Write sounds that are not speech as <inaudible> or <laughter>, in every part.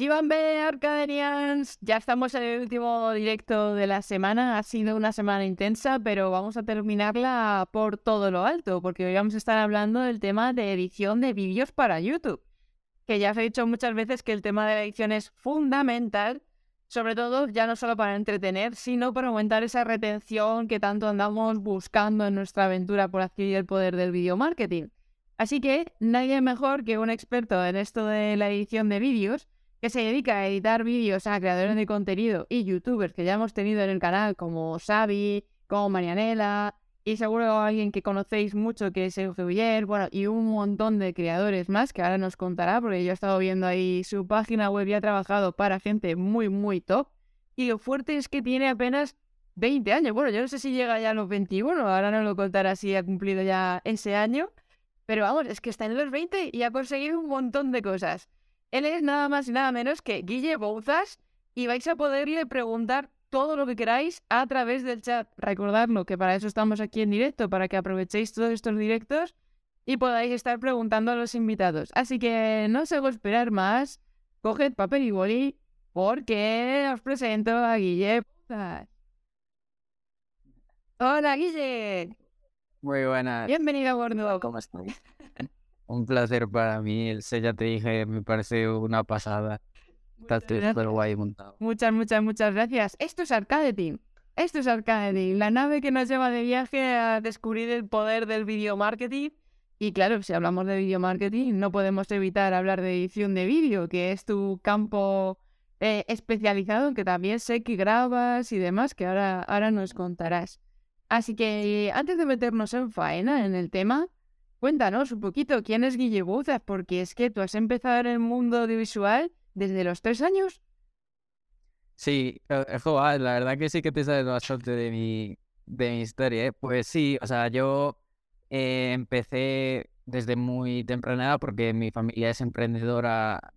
Gibambe Arcadenians, ya estamos en el último directo de la semana. Ha sido una semana intensa, pero vamos a terminarla por todo lo alto, porque hoy vamos a estar hablando del tema de edición de vídeos para YouTube. Que ya os he dicho muchas veces que el tema de la edición es fundamental, sobre todo ya no solo para entretener, sino para aumentar esa retención que tanto andamos buscando en nuestra aventura por adquirir el poder del video marketing. Así que nadie mejor que un experto en esto de la edición de vídeos que se dedica a editar vídeos a creadores de contenido y youtubers que ya hemos tenido en el canal, como Xavi, como Marianela, y seguro alguien que conocéis mucho que es Sergio Villar, bueno, y un montón de creadores más que ahora nos contará, porque yo he estado viendo ahí su página web y ha trabajado para gente muy, muy top. Y lo fuerte es que tiene apenas 20 años. Bueno, yo no sé si llega ya a los 21, ahora no lo contará si ha cumplido ya ese año. Pero vamos, es que está en los 20 y ha conseguido un montón de cosas. Él es nada más y nada menos que Guille Bouzas y vais a poderle preguntar todo lo que queráis a través del chat. Recordadlo que para eso estamos aquí en directo, para que aprovechéis todos estos directos y podáis estar preguntando a los invitados. Así que no os hago esperar más. Coged papel y boli porque os presento a Guille Bouzas. Hola Guille. Muy buenas. Bienvenido a bordo. ¿Cómo estás? Un placer para mí. El C ya te dije, me parece una pasada. Está súper guay montado. Muchas, muchas, muchas gracias. Esto es Arcade Team. Esto es Arcade Team, la nave que nos lleva de viaje a descubrir el poder del video marketing. Y claro, si hablamos de video marketing, no podemos evitar hablar de edición de vídeo, que es tu campo eh, especializado, que también sé que grabas y demás, que ahora, ahora nos contarás. Así que antes de meternos en faena en el tema, Cuéntanos un poquito quién es Guille Bouzas, porque es que tú has empezado en el mundo audiovisual desde los tres años. Sí, eh, la verdad que sí que te sabes bastante de mi, de mi historia. ¿eh? Pues sí, o sea, yo eh, empecé desde muy temprana edad porque mi familia es emprendedora.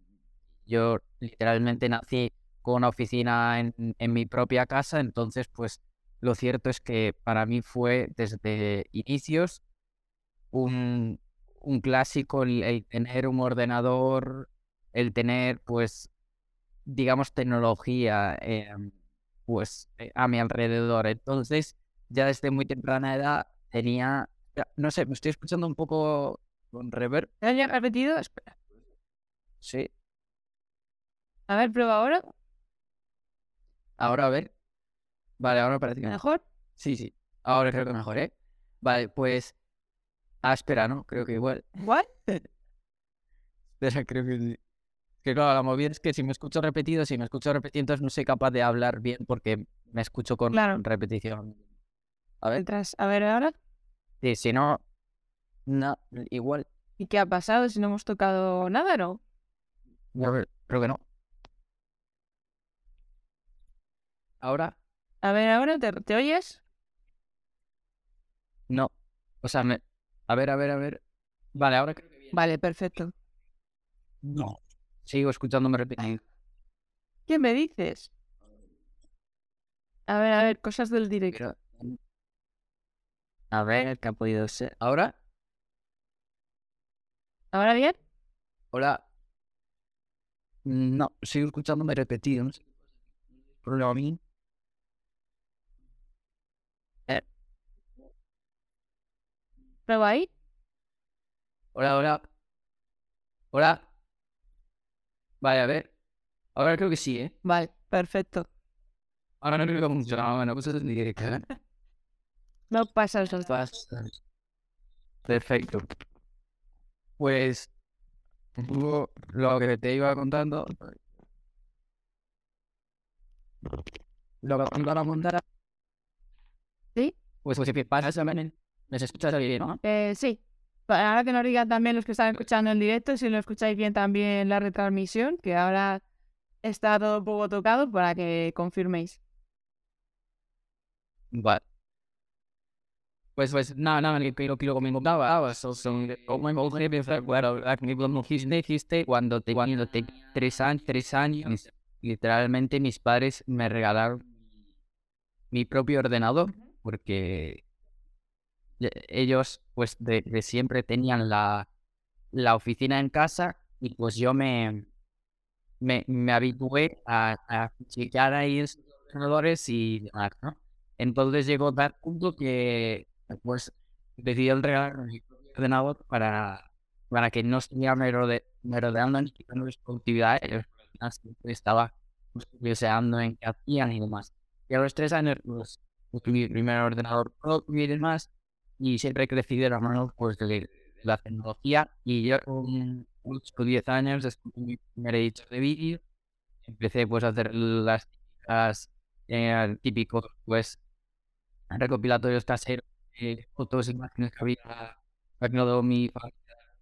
Yo literalmente nací con una oficina en, en mi propia casa, entonces pues lo cierto es que para mí fue desde inicios un, un clásico el, tener un ordenador, el tener, pues, digamos, tecnología, em, pues, eh, a mi alrededor. Entonces, ya desde muy temprana edad tenía, no sé, me estoy escuchando un poco con reverb. ¿Te has repetido? Espera. Sí. A ver, prueba ahora. Ahora, a ver. Vale, ahora parece que mejor. Sí, sí. Ahora creo que mejor, ¿eh? Vale, pues Ah, espera, ¿no? Creo que igual. ¿What? <laughs> espera, creo que sí. Que claro, la movida es que si me escucho repetido, si me escucho repetido, entonces no soy capaz de hablar bien porque me escucho con repetición. A ver. A ver ahora. Sí, si no, no, igual. ¿Y qué ha pasado si no hemos tocado nada, no? A ver, creo que no. ¿Ahora? A ver, ¿ahora te, te oyes? No. O sea, me, a ver, a ver, a ver. Vale, ahora creo que viene. Vale, perfecto. No. Sigo escuchándome repetir. ¿Qué me dices? A ver, a ver, cosas del directo. A ver, ¿qué ha podido ser? ¿Ahora? ¿Ahora bien? Hola. No, sigo escuchándome repetido. No sé. ¿Problema a ¿Prueba ahí? Hola, hola. Hola. Vale, a ver. Ahora creo que sí, ¿eh? Vale, perfecto. Ahora no creo que funciona. Bueno, pues es directo, ¿eh? No pasa eso. Perfecto. Pues lo que te iba contando. Lo que te iba a contar. ¿Sí? Pues, pues si pasa también ¿Me escuchas bien, no? Eh, sí. Ahora que nos digan también los que están escuchando en directo, si lo escucháis bien también la retransmisión, que ahora está todo un poco tocado para que confirméis. Vale. Pues, pues, nada, nada, lo que, lo que me contaba, son, como dijiste, cuando te, cuando te tres años, tres años, literalmente mis padres me regalaron mi propio ordenador, porque ellos pues de, siempre tenían la, la, oficina en casa y pues yo me, me, me habitué a, a checar ahí en sus ordenadores y ¿no? Entonces llegó tal punto que pues decidí entregar mi ordenador para, para que no estuviera merodeando ni quitando productividad, siempre estaba pues, deseando en qué hacían y demás. Y a los tres años, pues, mi primer ordenador propio y demás, y siempre he crecido la mano pues, de, la tecnología. Y yo con 8 o 10 años, después de mi primer editor de vídeo, empecé pues a hacer las típicas, eh, típicos pues recopilatorios caseros de fotos, imágenes que había de mi familia,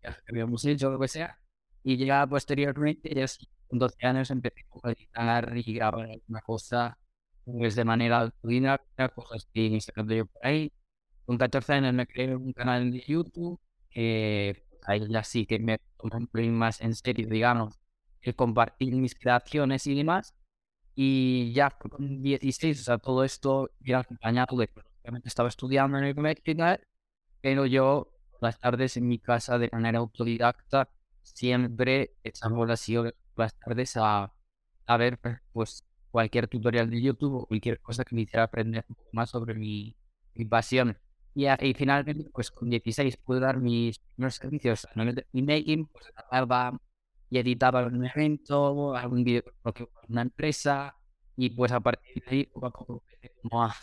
que habíamos hecho, lo que sea. Y ya posteriormente, ya con 12 años, empecé a editar y grabar alguna cosa pues, de manera autodidacta, cosas que me yo por ahí. Con 14 años me creé un canal de YouTube, que ahí ya sí que me tomé un poco más en serio, digamos, el compartir mis creaciones y demás. Y ya con 16, o sea, todo esto era acompañado de, obviamente estaba estudiando en el colegio pero yo las tardes en mi casa de manera autodidacta siempre echamos las, las tardes a, a ver pues cualquier tutorial de YouTube o cualquier cosa que me hiciera aprender más sobre mi, mi pasión. Y, y, finalmente, pues con 16 pude dar mis primeros servicios a nivel de pues grababa y editaba un evento, algún vídeo para una empresa, y pues a partir de ahí como a,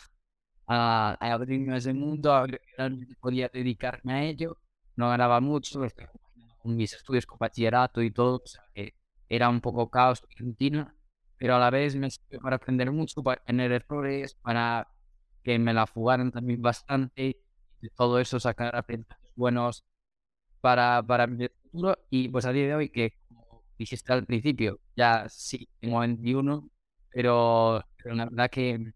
a, a abrirme ese mundo, a ver que podía dedicarme a ello. No ganaba mucho, con mis estudios con bachillerato y todo, o sea, que era un poco caos rutina, pero a la vez me sirvió para aprender mucho, para tener errores, para que me la fugaran también bastante, de todo eso sacar aprendizajes buenos para, para mi futuro. Y pues a día de hoy, que como dijiste al principio, ya sí, tengo 21, pero, pero la verdad que,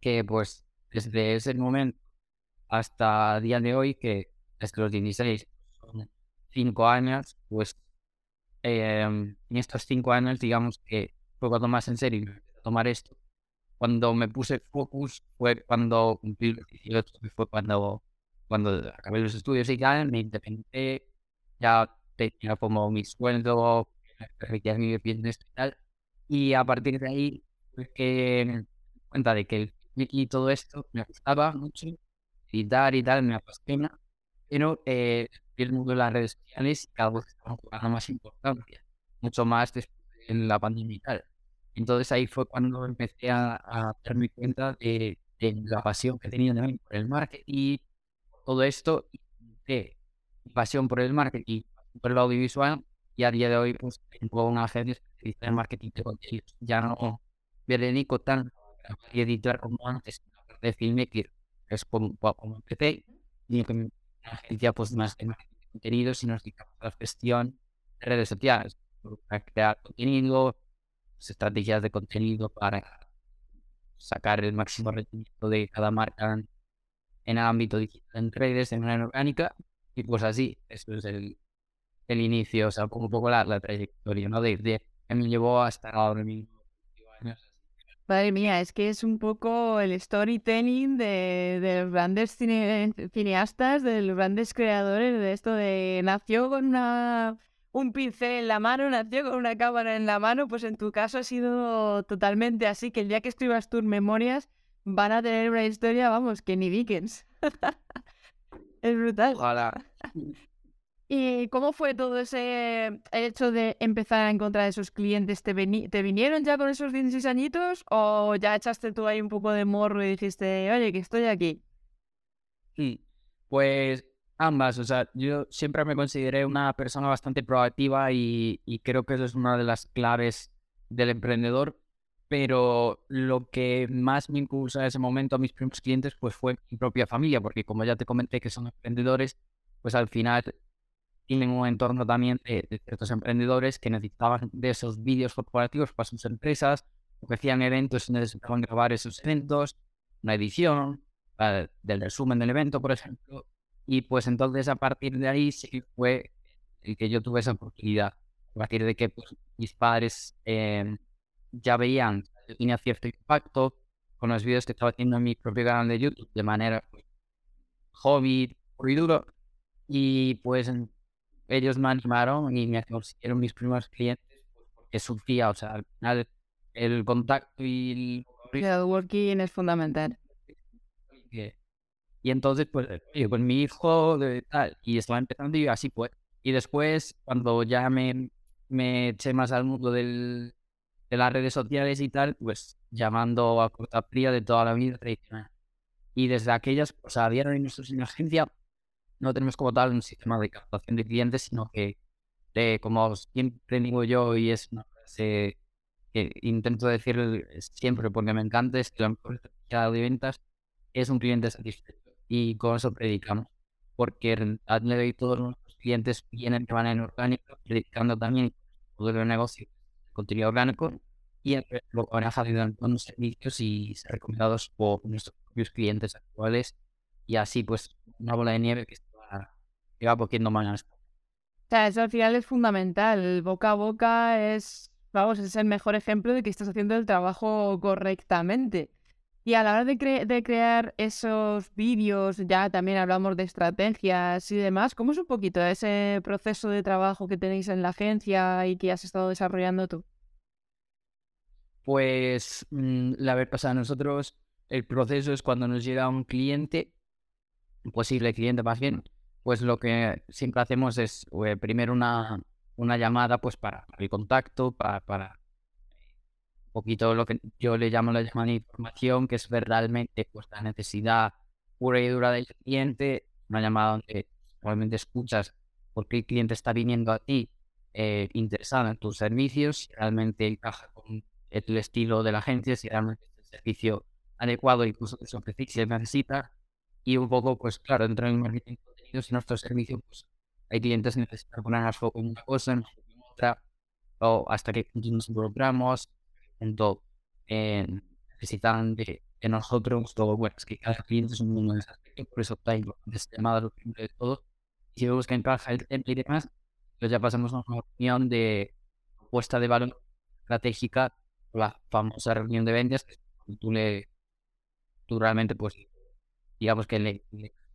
que pues desde ese momento hasta el día de hoy, que desde los 16 son 5 años, pues em, en estos 5 años, digamos que fue cuando más en serio tomar esto. Cuando me puse focus fue cuando cumplí los 18, fue cuando, cuando acabé los estudios y ya me independicé, ya tenía como mi sueldo, permitía vivir bien y tal. Y a partir de ahí, pues que me cuenta de que y todo esto me gustaba mucho, editar y tal, me apasiona, pero eh, el mundo de las redes sociales cada vez jugando más importancia, mucho más después de la pandemia y tal. Entonces ahí fue cuando empecé a, a darme cuenta de, de, la pasión que tenía también por el marketing, todo esto, de pasión por el marketing, por el audiovisual, y a día de hoy pues tengo una agencia especializada en marketing de contenidos. Ya no me dedico tanto a editar como antes, de filmmaker, es como, como empecé, y una agencia pues más de marketing de contenidos y nos la gestión de redes sociales, para crear contenido, estrategias de contenido para sacar el máximo rendimiento de cada marca en, el ámbito digital, en redes, en orgánica, y pues así, eso es el, el inicio, o sea, un poco la, la trayectoria, ¿no? De, de, que me llevó hasta ahora mismo. Madre mía, es que es un poco el storytelling de, de los grandes cine, cineastas, de los grandes creadores de esto de nació con una un pincel en la mano, nació con una cámara en la mano, pues en tu caso ha sido totalmente así, que el día que escribas tus memorias van a tener una historia, vamos, que ni Dickens. <laughs> es brutal. Ojalá. ¿Y cómo fue todo ese hecho de empezar a encontrar esos clientes? ¿Te, ¿Te vinieron ya con esos 16 añitos o ya echaste tú ahí un poco de morro y dijiste, oye, que estoy aquí? Sí, pues Ambas, o sea, yo siempre me consideré una persona bastante proactiva y, creo que eso es una de las claves del emprendedor, pero lo que más me impulsa en ese momento a mis primeros clientes pues fue mi propia familia, porque como ya te comenté que son emprendedores, pues al final tienen un entorno también de, ciertos emprendedores que necesitaban de esos vídeos corporativos para sus empresas, o que hacían eventos y grabar esos eventos, una edición uh, del resumen del evento, por ejemplo, y pues entonces a partir de ahí sí fue el que yo tuve esa oportunidad. A partir de que pues, mis padres em, ya veían que tenía cierto impacto con los vídeos que estaba haciendo en mi propio canal de YouTube de manera pues, hobby, muy duro. Y pues ellos me animaron y me consiguieron mis primeros clientes pues, es su tía, o sea, al final el contacto y el... el working es fundamental. <laughs> Y entonces, pues, oye, pues mi hijo, y estaba empezando y así pues. Y después, cuando ya me, me eché más al mundo del, de las redes sociales y tal, pues llamando a corta fría de toda la vida tradicional. Y desde aquellas, o sea, a nosotros en la agencia no tenemos como tal un sistema de captación de clientes, sino que, de, como siempre digo yo, y es una frase que intento decir siempre porque me encanta, es que la mejor de ventas es un cliente satisfecho y con eso predicamos. Porque a día de hoy todos nuestros clientes vienen que van en orgánico, predicando también todo el negocio, contenido orgánico y lo van a salir los servicios y recomendados por nuestros propios clientes actuales y así pues una bola de nieve que, va, que va cogiendo. O sea, eso al final es fundamental. boca a boca es, vamos, es el mejor ejemplo de que estás haciendo el trabajo correctamente. Y a la hora de, de crear esos vídeos, ya también hablamos de estrategias y demás, ¿cómo es un poquito ese proceso de trabajo que tenéis en la agencia y que has estado desarrollando tú? Pues mm, la verdad, o sea, nosotros el proceso es cuando nos llega un cliente, posible cliente más bien, pues lo que siempre hacemos es eh, primero una, una llamada pues para el contacto, para, para poquito lo que yo le llamo la llamada información, que es ver realmente pues, la necesidad pura y dura del cliente, una llamada donde realmente escuchas por qué el cliente está viniendo a ti eh, interesado en tus servicios, si realmente encaja con el estilo de la agencia, si realmente es el servicio adecuado incluso que se ofrece si necesita. Y un poco, pues claro, dentro del marketing de contenidos y nuestro servicio, pues hay clientes que necesitan poner foco en una cosa, en otra, o hasta que nos involucramos, eh, necesitan de, nosotros todo, bueno, es que cada cliente es un mundo ese aspecto, por eso está importante este llamado lo primero de todo. Y si vemos que encaja el template y demás, pues ya pasamos a una reunión de propuesta de valor estratégica, la famosa reunión de ventas, que tú le, tú realmente, pues, digamos que le,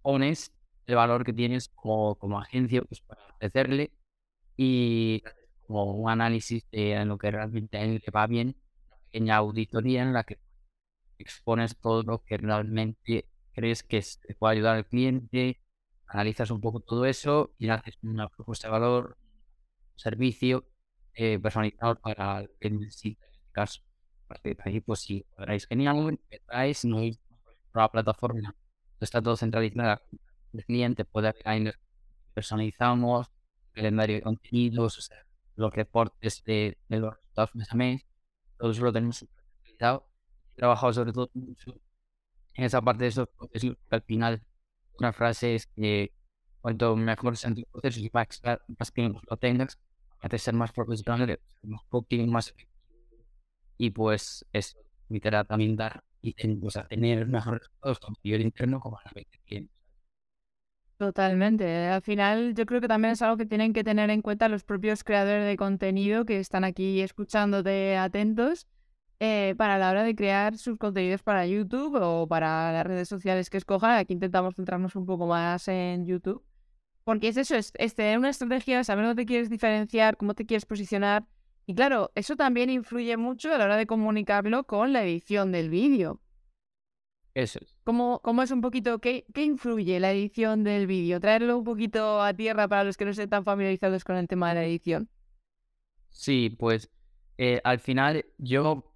pones el valor que tienes como, como agencia, pues, para ofrecerle y como un análisis de lo que realmente le va bien pequeña auditoría en la que expones todo lo que realmente crees que te puede ayudar al cliente, analizas un poco todo eso y haces una propuesta de valor, servicio eh, personalizado para el necesita en este caso. A de ahí, pues si genial, empezáis, no hay una plataforma, está todo centralizado. El cliente puede personalizamos, calendario de contenidos, los reportes de, de los resultados mes a mes, todo lo tenemos utilizado. He trabajado sobre todo mucho en esa parte de esos procesos, que al final una frase es que cuanto mejor sean tus procesos y más, más lo tengas, hace ser más profesional, más óptimo, más. Y pues eso, literal también dar y pues, tener mejores resultados tanto a nivel interno como a vez cliente. Totalmente. Al final yo creo que también es algo que tienen que tener en cuenta los propios creadores de contenido que están aquí escuchándote atentos eh, para la hora de crear sus contenidos para YouTube o para las redes sociales que escojan. Aquí intentamos centrarnos un poco más en YouTube. Porque es eso, es, tener una estrategia, saber dónde quieres diferenciar, cómo te quieres posicionar. Y claro, eso también influye mucho a la hora de comunicarlo con la edición del vídeo. Eso es. ¿Cómo, ¿Cómo, es un poquito, qué, qué influye la edición del vídeo? Traerlo un poquito a tierra para los que no estén tan familiarizados con el tema de la edición. Sí, pues eh, al final yo,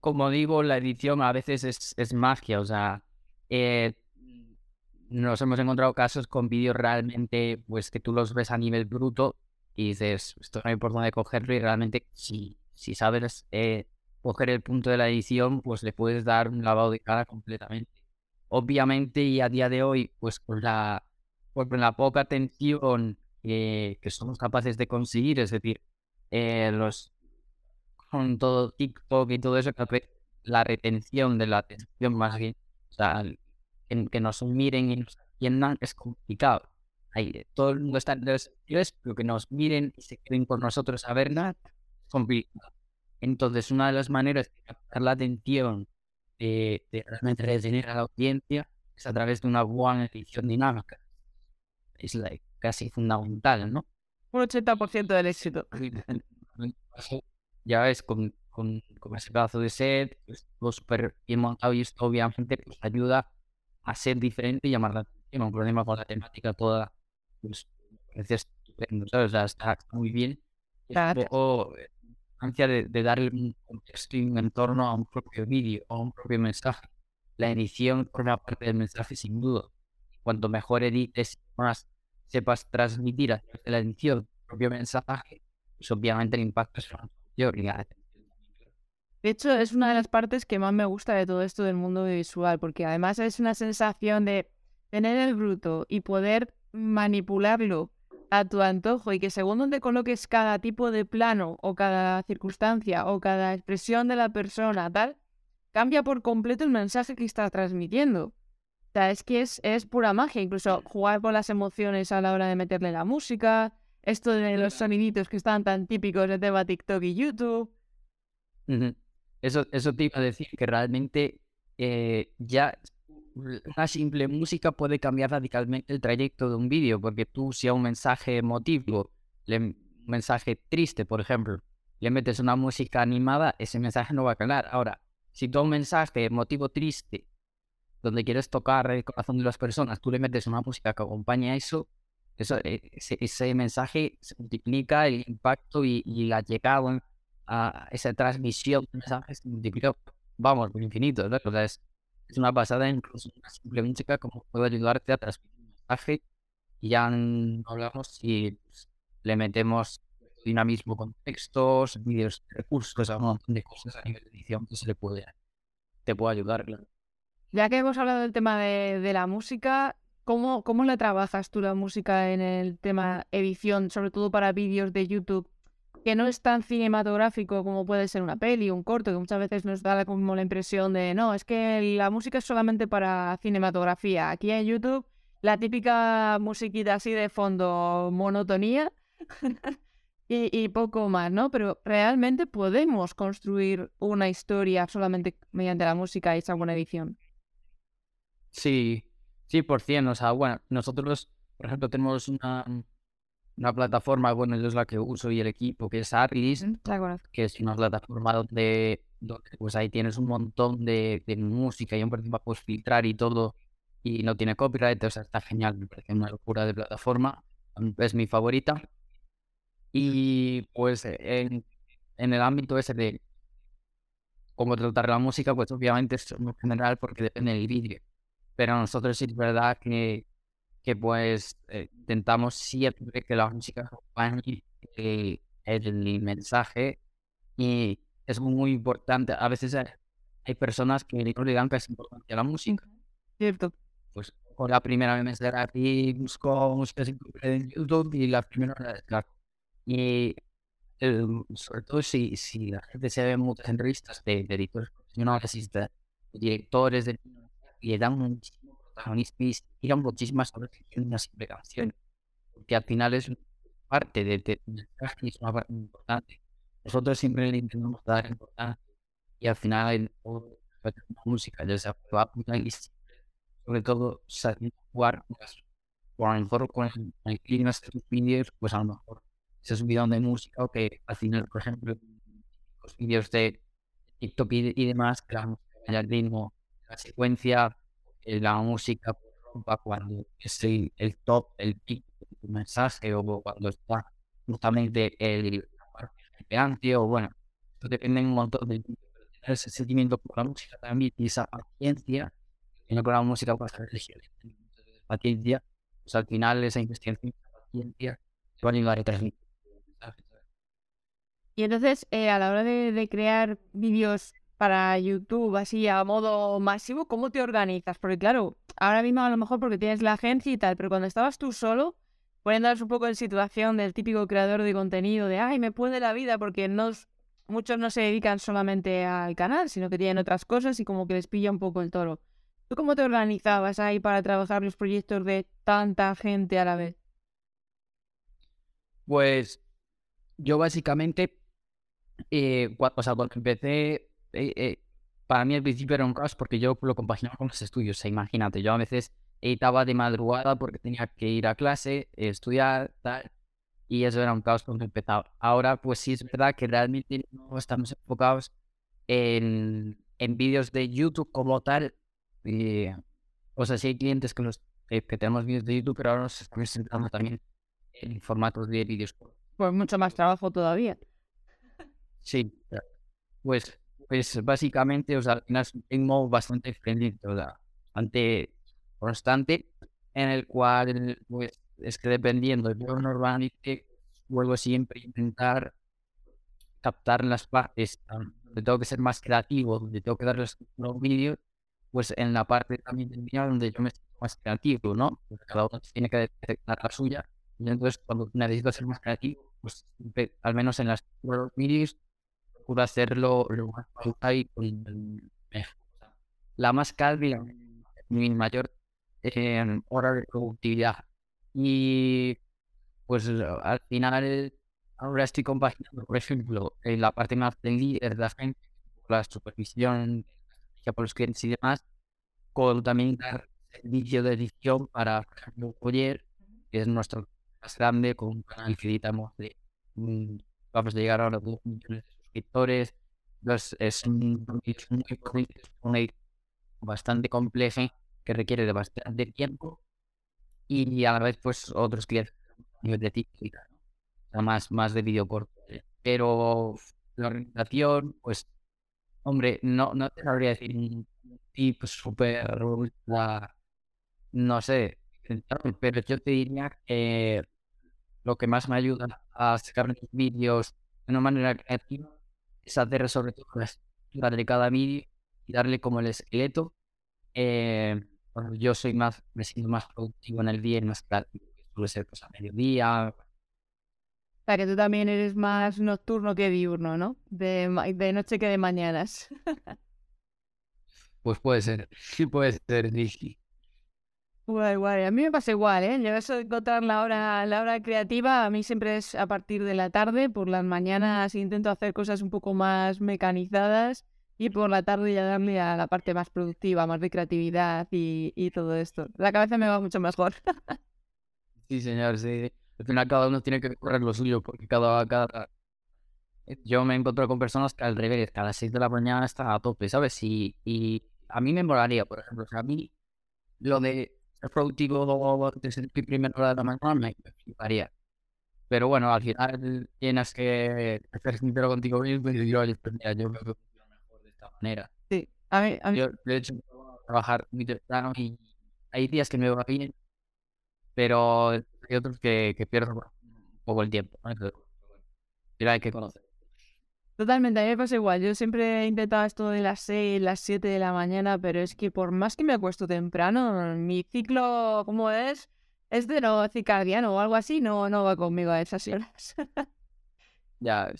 como digo, la edición a veces es, es magia, o sea, eh, nos hemos encontrado casos con vídeos realmente, pues que tú los ves a nivel bruto y dices, esto no hay por dónde cogerlo y realmente si, si sabes eh, coger el punto de la edición, pues le puedes dar un lavado de cara completamente. Obviamente, y a día de hoy, pues con la, pues, con la poca atención que somos capaces de conseguir, es decir, eh, los con todo TikTok y todo eso, la retención de la atención más bien, o sea, que, nos miren y nos atiendan es complicado. Hay, todo el mundo está en redes pero que nos miren y se queden con nosotros a ver nada es complicado. Entonces, una de las maneras de captar la atención de, realmente retener a la audiencia es a través de una buena edición dinámica. Es casi fundamental, ¿no? Un 80% del éxito. ya ves, con, con, con ese pedazo de set, pues, todo súper bien montado y esto obviamente pues ayuda a ser diferente y llamar la atención. Un problema con la temática toda, pues parece estupendo, ¿sabes? O sea, está, muy bien. Es un poco ansia de, de un contexto y un entorno a un propio vídeo o a un propio mensaje. La edición forma parte del mensaje sin duda. Cuanto mejor edites, más sepas transmitir a través de la edición el propio mensaje, pues obviamente el impacto es mayor de hecho, es una de las partes que más me gusta de todo esto del mundo visual, porque además es una sensación de tener el bruto y poder manipularlo a tu antojo y que según donde coloques cada tipo de plano o cada circunstancia o cada expresión de la persona, tal, cambia por completo el mensaje que está transmitiendo. O sea, es que es, es pura magia, incluso jugar con las emociones a la hora de meterle la música, esto de los soniditos que están tan típicos de tema TikTok y YouTube. Eso, eso te iba a decir que realmente eh, ya una simple música puede cambiar radicalmente el trayecto de un vídeo, porque tú si a un mensaje emotivo, un mensaje triste, por ejemplo, le metes una música animada, ese mensaje no va a calar. Ahora, si tú a un mensaje emotivo triste, donde quieres tocar el corazón de las personas, tú le metes una música que acompaña a eso, eso eh, ese, mensaje se multiplica el impacto y, y la llegada a esa transmisión de mensajes se multiplicó, vamos, por infinito, ¿no? Sea, es, una pasada, incluso una simple música como puede ayudarte a transmitir un mensaje y ya hablamos si pues, le metemos dinamismo con textos, vídeos, recursos, un de cosas a nivel de edición que se le puede, te puede ayudar. Ya que hemos hablado del tema de, de la música, ¿cómo, ¿cómo la trabajas tú la música en el tema edición, sobre todo para vídeos de YouTube? Que no es tan cinematográfico como puede ser una peli, un corto, que muchas veces nos da como la impresión de, no, es que la música es solamente para cinematografía. Aquí en YouTube, la típica musiquita así de fondo, monotonía <laughs> y, poco más, ¿no? Pero realmente podemos construir una historia solamente mediante la música y esa buena edición. Sí, sí, por cien. O sea, bueno, nosotros, por ejemplo, tenemos una, una plataforma, bueno, es la que uso y el equipo, que es Artlist, que es una plataforma donde, pues ahí tienes un montón de, música y un principio puedes filtrar y todo y no tiene copyright, o sea, está genial, me parece una locura de plataforma, es mi favorita. Y pues en, en el ámbito ese de cómo tratar la música, pues obviamente es muy general porque depende del vídeo. Pero nosotros sí es verdad que que pues eh, intentamos siempre que la música acompañe eh, el mensaje y es muy importante. A veces hay, personas que no le dan que es importante la música. Cierto. Pues con la primera vez me aquí, busco música en YouTube y la primera claro. Y sobre todo si, si la gente se ve muchas entrevistas de, de editores profesionales, de directores, de, y le dan muchísimo protagonistas tiran muchísimas sobre una simple canción, porque al final es parte de, de, mensaje y es importante. Nosotros siempre le intentamos dar importancia y al final la música, ya sea y sobre todo saber jugar o a lo mejor con el, el clima de tus vídeos, pues a lo mejor se video de música o que al final, por ejemplo, los vídeos de TikTok y, y demás, que la música al ritmo, la secuencia, la música rompa cuando es el, top, el pico de tu mensaje o cuando está justamente el parte o bueno, esto depende un montón de ese sentimiento por la música también y esa paciencia, que no con la música ser elegir paciencia, pues al final esa investigación, paciencia, se va a ayudar a transmitir y entonces, eh, a la hora de, de crear vídeos para YouTube así a modo masivo, ¿cómo te organizas? Porque claro, ahora mismo a lo mejor porque tienes la agencia y tal, pero cuando estabas tú solo, poniéndonos un poco en situación del típico creador de contenido de, ay, me puede la vida porque no, muchos no se dedican solamente al canal, sino que tienen otras cosas y como que les pilla un poco el toro. ¿Tú cómo te organizabas ahí para trabajar los proyectos de tanta gente a la vez? Pues yo básicamente, eh, cuando, o sea, cuando empecé eh, eh, para mí al principio era un caos porque yo lo compaginaba con los estudios. O sea, imagínate, yo a veces editaba de madrugada porque tenía que ir a clase, estudiar, tal. y eso era un caos cuando empezaba. Ahora, pues sí es verdad que realmente no estamos enfocados en, en vídeos de YouTube como tal. o sea, sí hay clientes que, los, que tenemos vídeos de YouTube, pero ahora nos estamos centrando también en formatos de vídeos. Pues mucho más trabajo todavía. Sí, pues, pues básicamente, o sea, al final tengo bastante friendly, o sea, bastante constante, en el cual, pues, es que dependiendo, yo normalmente vuelvo siempre a intentar captar las partes donde tengo que ser más creativo, donde tengo que darles los vídeos, pues en la parte también del vídeo donde yo me siento más creativo, ¿no? Porque cada uno tiene que detectar la suya. Y entonces, cuando necesito ser más creativo, pues al menos en las vídeos, procuro hacerlo lo más y con la más calma mi mayor eh, hora de productividad. Y pues al final ahora estoy compaginando, por ejemplo, en la parte más del líder de la gente, la supervisión ya por los clientes y demás, con también dar servicio de edición para, por ejemplo, Coller, que es nuestro más grande, con un canal que editamos de, mm, vamos a llegar ahora a 2 millones de suscriptores. Es muy bastante compleja que requiere de bastante tiempo y a la vez pues otros clientes más, más de vídeo corto. Pero la organización, pues, hombre, no, no te sabría decir un tip súper, no sé, pero yo te diría que lo que más me ayuda a sacar mis vídeos de una manera creativa es hacer sobre todo la estructura de cada vídeo y darle como el esqueleto. Eh, yo soy más, me siento más productivo en el día y más creativo, que suele ser pues a mediodía. O sea, que tú también eres más nocturno que diurno, ¿no? De, de noche que de mañanas. <laughs> pues puede ser, sí <laughs> puede ser, sí. Guay, guay. A mí me pasa igual, ¿eh? Yo eso de encontrar la hora, la hora creativa, a mí siempre es a partir de la tarde. Por las mañanas intento hacer cosas un poco más mecanizadas y por la tarde ya darle a la parte más productiva, más de creatividad y, y todo esto. La cabeza me va mucho mejor. sí, señor, sí. Al final cada uno tiene que correr lo suyo porque cada, cada... Yo me encuentro con personas que al revés, que a las 6 de la mañana está a tope, ¿sabes? Y, y a mí me molaría, por ejemplo, o a mí lo de productivo desde el primer hora de la mañana me fliparía. Pero bueno, al final tienes que ser sincero contigo mismo y decir, oye, pues yo creo que manera. Sí, a mí, a mí... Yo, de hecho, trabajar muy temprano y hay días que me va bien, pero hay otros que, que pierdo un poco el tiempo. Pero hay que conocer. Totalmente, a mí me pasa igual. Yo siempre he intentado esto de las 6, las 7 de la mañana, pero es que por más que me acuesto temprano, mi ciclo, como es? Es de no circadiano o algo así, no, no va conmigo a esas horas. <laughs> ya.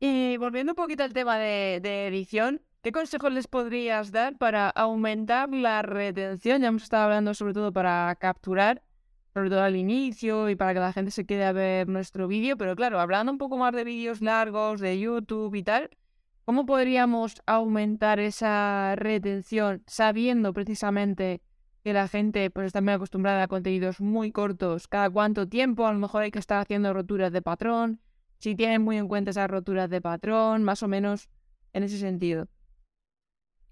Y volviendo un poquito al tema de, de edición, ¿Qué consejos les podrías dar para aumentar la retención? Ya hemos estado hablando sobre todo para capturar, sobre todo al inicio y para que la gente se quede a ver nuestro vídeo, pero claro, hablando un poco más de vídeos largos, de YouTube y tal, ¿cómo podríamos aumentar esa retención sabiendo precisamente que la gente pues está muy acostumbrada a contenidos muy cortos? ¿Cada cuánto tiempo? A lo mejor hay que estar haciendo roturas de patrón. Si tienen muy en cuenta esas roturas de patrón, más o menos en ese sentido.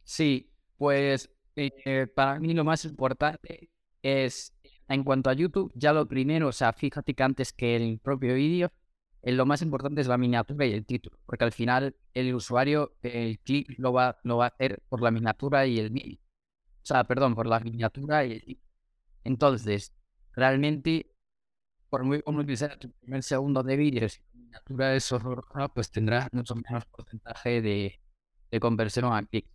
Sí, pues eh, para mí lo más importante es, en cuanto a YouTube, ya lo primero, o sea, fíjate que antes que el propio vídeo, eh, lo más importante es la miniatura y el título, porque al final el usuario, el clic lo va, lo va a hacer por la miniatura y el vídeo. O sea, perdón, por la miniatura y el título. Entonces, realmente, por muy como sea tu primer segundo de vídeo, si la miniatura es horrorosa, pues tendrás mucho menos porcentaje de, conversión a clic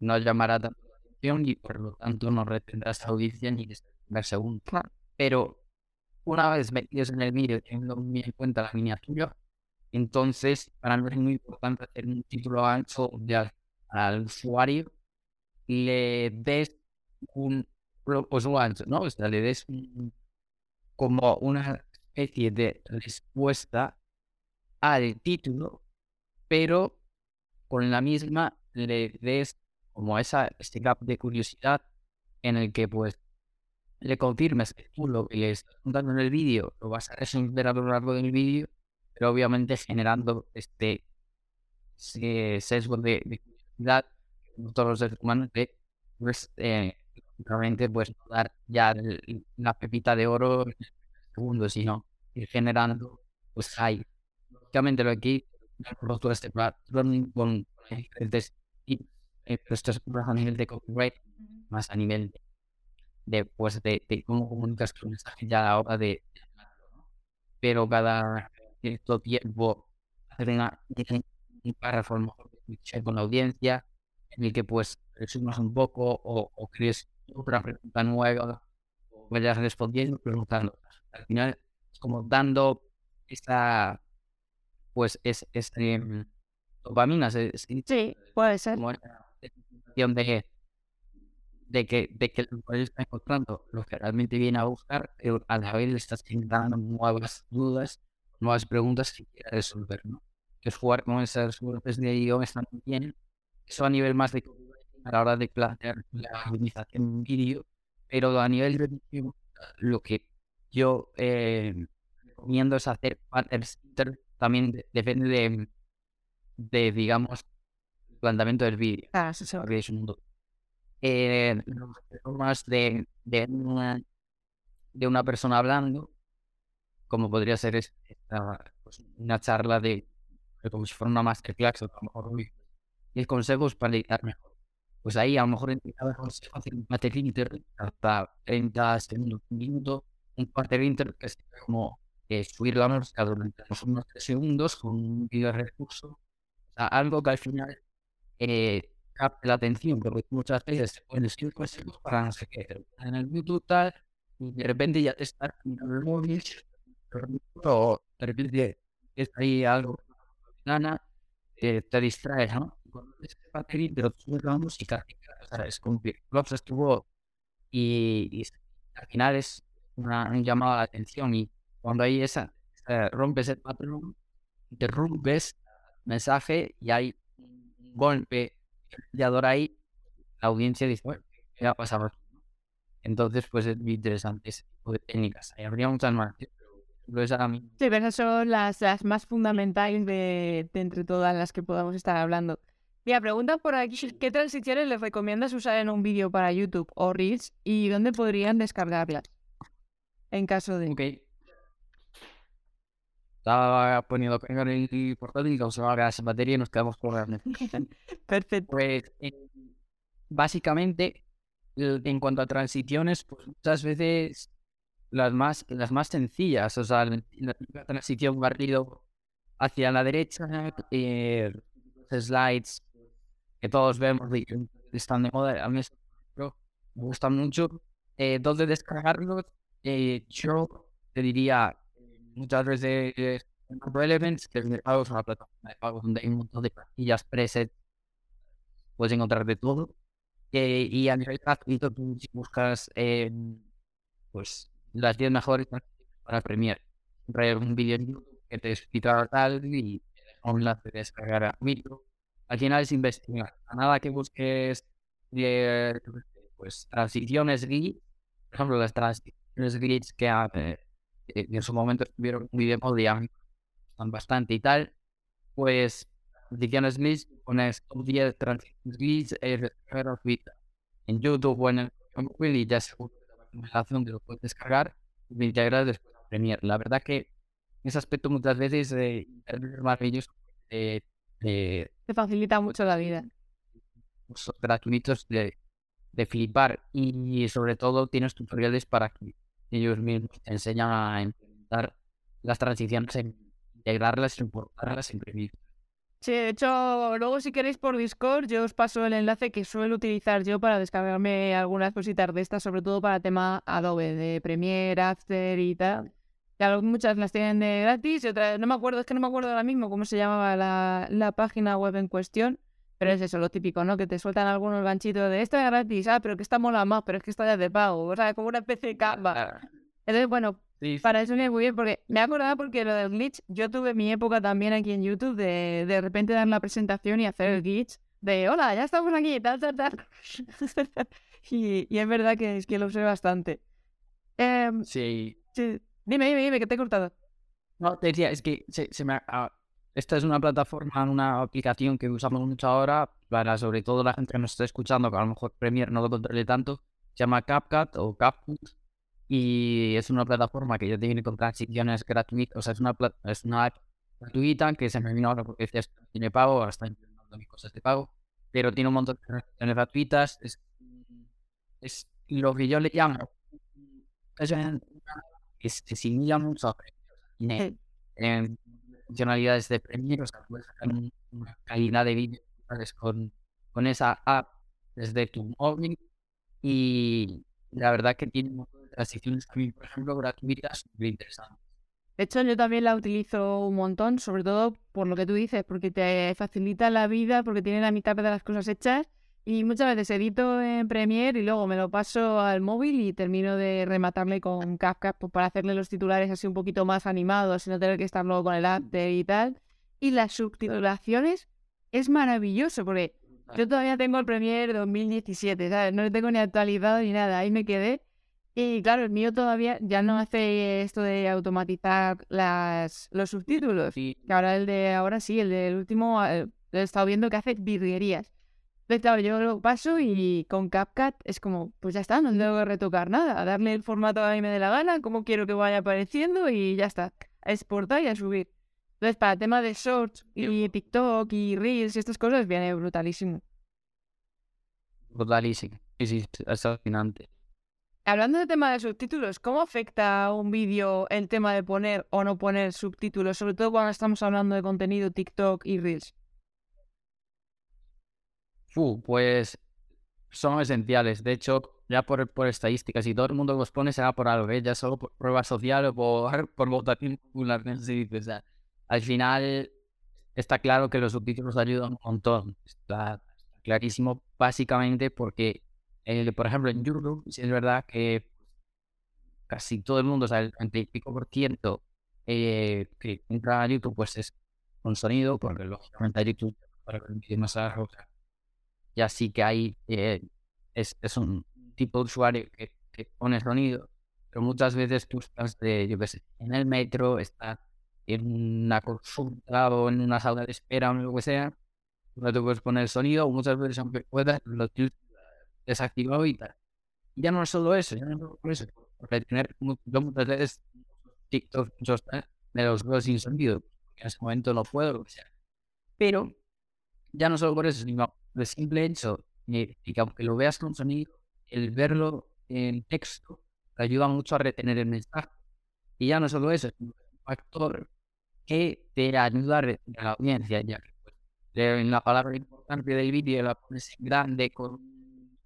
no llamará tanto la atención y por lo tanto no retendrás audiencia ni el primer segundo. Pero una vez metidos en el vídeo teniendo muy en cuenta la miniatura, entonces para mí es muy importante hacer un título ancho de al, usuario y le des un propósito ancho, ¿no? O sea, le des como una especie de respuesta al título, pero con la misma le des como esa, este gap de curiosidad en el que pues le confirmes que tú lo que le estás contando en el vídeo lo vas a resolver a lo largo del vídeo, pero obviamente generando este sesgo de, de curiosidad todos los seres humanos de pues, eh, realmente pues no dar ya el- la pepita de oro en el segundo, sino ir generando pues hay lógicamente lo aquí todo este patrón con diferentes tips, eh, pero esto es a nivel de copyright, más a nivel de, de, pues de, de cómo comunicas tu mensaje ya a la hora de. Pero cada cierto tiempo hacer una, un párrafo a lo mejor con la audiencia en el que pues resumas un poco o, o crees otra pregunta nueva o vayas respondiendo preguntando. Al final es como dando esa pues es, es em, dopamina, Sí, puede ser. como de, de que, de que el usuario está encontrando lo que realmente viene a buscar, pero a la vez le estás generando nuevas dudas, nuevas preguntas que quiere resolver, ¿no? Que es jugar con esas golpes de guion están bien. Eso a nivel más de a la hora de plantear la organización vídeo, pero a nivel de lo que yo eh, recomiendo es hacer patterns inter- también de- depende de, de, digamos, el planteamiento del vídeo Ah, sí, sí. porque es un mundo. Eh, formas de, de, una, de una persona hablando, como podría ser es- esta, pues, una charla de, como si fuera una masterclass, a lo mejor uy, 10 consejos para editar mejor. Pues ahí a lo mejor en cada consejo hacer un pattern inter hasta 30 segundos, un minuto, un pattern inter que es como eh, subir la música durante unos 3 segundos con un video de recurso. O sea, algo que al final eh, capte la atención, porque muchas veces se pueden escribir consejos para no sé qué, te en el YouTube tal, y de repente ya te está mirando el móvil, o de repente es ahí algo gana, eh, te distraes, ¿no? Cuando ese patrón, pero tú la música, o sea, es como que Klops estuvo y, y al final es una, un llamado a la atención y cuando hay esa, esa- rompes el patrón, interrumpes el mensaje y hay un golpe mediador ahí, la audiencia dice, bueno, ¿qué aquí? no? Entonces, pues es muy interesante ese tipo de técnicas. Hay habría muchas más, pero esa a mí. Sí, pero esas son las, las más fundamentales de, de entre todas las que podamos estar hablando. Mira, pregunta por aquí, ¿qué transiciones les recomiendas usar en un vídeo para YouTube o Reels y dónde podrían descargarlas? En caso de... Ok. Estaba poniendo a cargar el portátil y como se va a quedar sin batería y nos quedamos la <laughs> Perfecto. Pues básicamente, en cuanto a transiciones, pues muchas veces las más, las más sencillas, o sea, la, la transición barrido hacia la derecha, eh, los slides que todos vemos están de moda, a mí me gustan mucho. Eh, ¿Dónde descargarlos? Eh, yo te diría muchas veces eh, Relevance, que es de pagos, una plataforma de pagos donde hay un montón de plantillas presets puedes encontrar de todo. Eh, y a nivel gratuito, tú si buscas eh, pues las 10 mejores para Premiere. Siempre hay un vídeo en YouTube que te explica tal y te un de descargar a micro. Al final es investigar. A nada que busques eh, pues transiciones grid, por ejemplo, las transiciones grids que eh, eh, en su momento estuvieron y gustan bastante y tal, pues transiciones grids, pones top 10 transiciones grids, es descarga gratuita en YouTube o en el móvil y ya seguro te que lo puedes descargar y lo integras después a Premiere. La verdad que en ese aspecto muchas veces eh, es maravilloso eh, eh, Te facilita mucho la vida. gratuitos de, de flipar y sobre todo tienes tutoriales para que ellos mismos te enseñan a implementar las transiciones, integrarlas, importarlas, imprimir. Sí, de hecho, luego si queréis por Discord, yo os paso el enlace que suelo utilizar yo para descargarme algunas cositas de estas, sobre todo para tema Adobe, de Premiere, After y tal. Ya muchas las tienen de gratis y otras, no me acuerdo, es que no me acuerdo ahora mismo cómo se llamaba la, la página web en cuestión, pero es eso, lo típico, ¿no? Que te sueltan algunos ganchitos de esto es gratis, ah, pero que esta mola más, pero es que esta ya es de pago, o sea, como una especie de Canva. Ah, Entonces, bueno, sí, para eso viene muy bien, porque me he acordado porque lo del glitch, yo tuve mi época también aquí en YouTube de de repente dar la presentación y hacer el glitch de hola, ya estamos aquí, tal, tal, tal. <laughs> y, y es verdad que es que lo usé bastante. Em, Sí. sí. Dime, dime, dime, que te he cortado. No, te decía, es que se, se me ha- ah, esta es una plataforma, una aplicación que usamos mucho ahora para sobre todo la gente que nos está escuchando, que a lo mejor Premiere no lo controle tanto, se llama CapCut o CapCut y es una plataforma que ya tiene con transiciones gratuitas, o sea, es una, es una app gratuita que se me vino ahora porque decías que tiene pago, ahora está implementando mis cosas de pago, pero tiene un montón de transiciones gratuitas, es, es lo que yo le llamo, es, es, se asimila mucho a Funcionalidades de Premiere, o sea, puedes sacar un- una calidad de vídeo con, con esa app desde tu móvil y la verdad que tiene un montón de transiciones también, por ejemplo, gratuitas muy interesantes. De hecho, yo también la utilizo un montón, sobre todo por lo que tú dices, porque te facilita la vida, porque tiene la mitad de las cosas hechas. Y muchas veces edito en Premiere y luego me lo paso al móvil y termino de rematarle con CapCut pues, para hacerle los titulares así un poquito más animados, sin no tener que estar luego con el after y tal. Y las subtitulaciones es maravilloso, porque yo todavía tengo el Premiere 2017, ¿sabes? No lo tengo ni actualizado ni nada, ahí me quedé. Y claro, el mío todavía ya no hace esto de automatizar las, los subtítulos. Sí, Que ahora el de ahora sí, el del último eh, he estado viendo que hace virguerías. Claro, yo lo paso y con CapCut es como, pues ya está, no tengo que retocar nada. Darle el formato a mí me dé la gana, como quiero que vaya apareciendo y ya está. A exportar y a subir. Entonces, para el tema de shorts y TikTok y Reels y estas cosas, viene brutalísimo. brutalísimo. Sí, sí, es fascinante. Hablando de tema de subtítulos, ¿cómo afecta a un vídeo el tema de poner o no poner subtítulos? Sobre todo cuando estamos hablando de contenido TikTok y Reels. Fu, pues son esenciales. De hecho, ya por, por estadísticas, y todo el mundo los pone será por algo, ¿eh? ya solo por prueba social o por, <laughs> por votación popular. no si o sea, al final está claro que los subtítulos ayudan un montón. Está, clarísimo, básicamente porque, eh, por ejemplo, en YouTube, sí es verdad que casi todo el mundo, o sea, el 30 y pico por ciento eh, que entra a YouTube, pues es con sonido, porque lógicamente a YouTube para que más sea, ya sí que hay, eh, es, es un tipo de usuario que, que pone sonido, pero muchas veces tú estás de, yo qué sé, en el metro, estás en una consulta o en una sala de espera o lo que sea, no te puedes poner sonido, o muchas veces aunque puedas, lo tienes desactivado y tal. Ya no es solo eso, ya no es solo eso, porque tener, muchas veces TikTok, muchos me los veo sin sonido, porque en ese momento no puedo, lo que sea. Pero ya no solo por eso, sino el simple hecho de que aunque lo veas con sonido, el verlo en texto te ayuda mucho a retener el mensaje. Y ya no solo eso, es un factor que te ayuda a retener a la audiencia, ya que pues, en la palabra importante del vídeo la pones grande con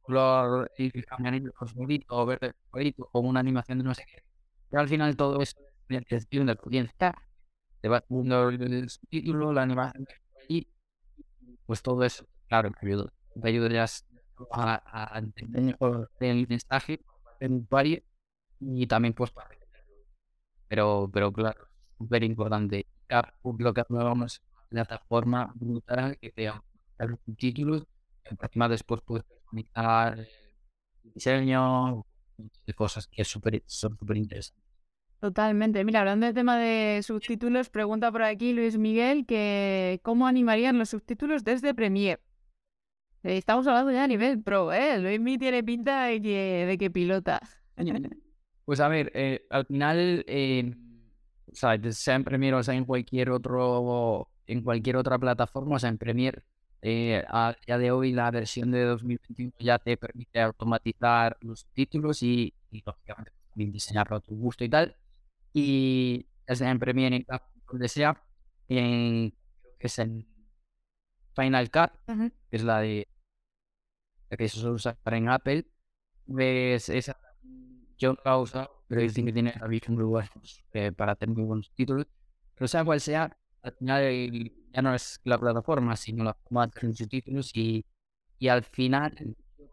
color y amarillo fosforito o verde fosforito o una animación de no sé qué. Pero al final todo eso es atención de la audiencia. Te vas viendo el subtítulo, la animación allí, pues todo eso, claro, me ayuda. Me ayuda ya a, a entender el mensaje del usuario y también pues para. Pero, pero claro, súper importante. Lo que una plataforma brutal que te da los subtítulos, que encima después puedes el diseño, de cosas que son súper interesantes. Totalmente. Mira, hablando del tema de subtítulos, pregunta por aquí Luis Miguel que ¿cómo animarían los subtítulos desde Premiere? Eh, Estamos hablando ya a nivel pro, ¿eh? Luis Miguel tiene pinta de que, de que pilota. <laughs> Pues a ver, eh, al final, eh, o sea, sea en Premiere o sea en cualquier otro, en cualquier otra plataforma, o sea, en Premiere, eh, a día de hoy la versión de 2021 ya te permite automatizar los títulos y, y lógicamente también diseñarlo a tu gusto y tal. Y ya sea en Premiere, donde sea, en, creo que es en Final Cut, Ujú. que es la de que se suele usar en Apple, pues esa yo no la usado, pero dicen que tiene reviews muy buenos <laughs> eh, para tener muy buenos títulos. Pero sea cual sea, al final ya no es la plataforma, sino la forma de hacer sus títulos y, y al final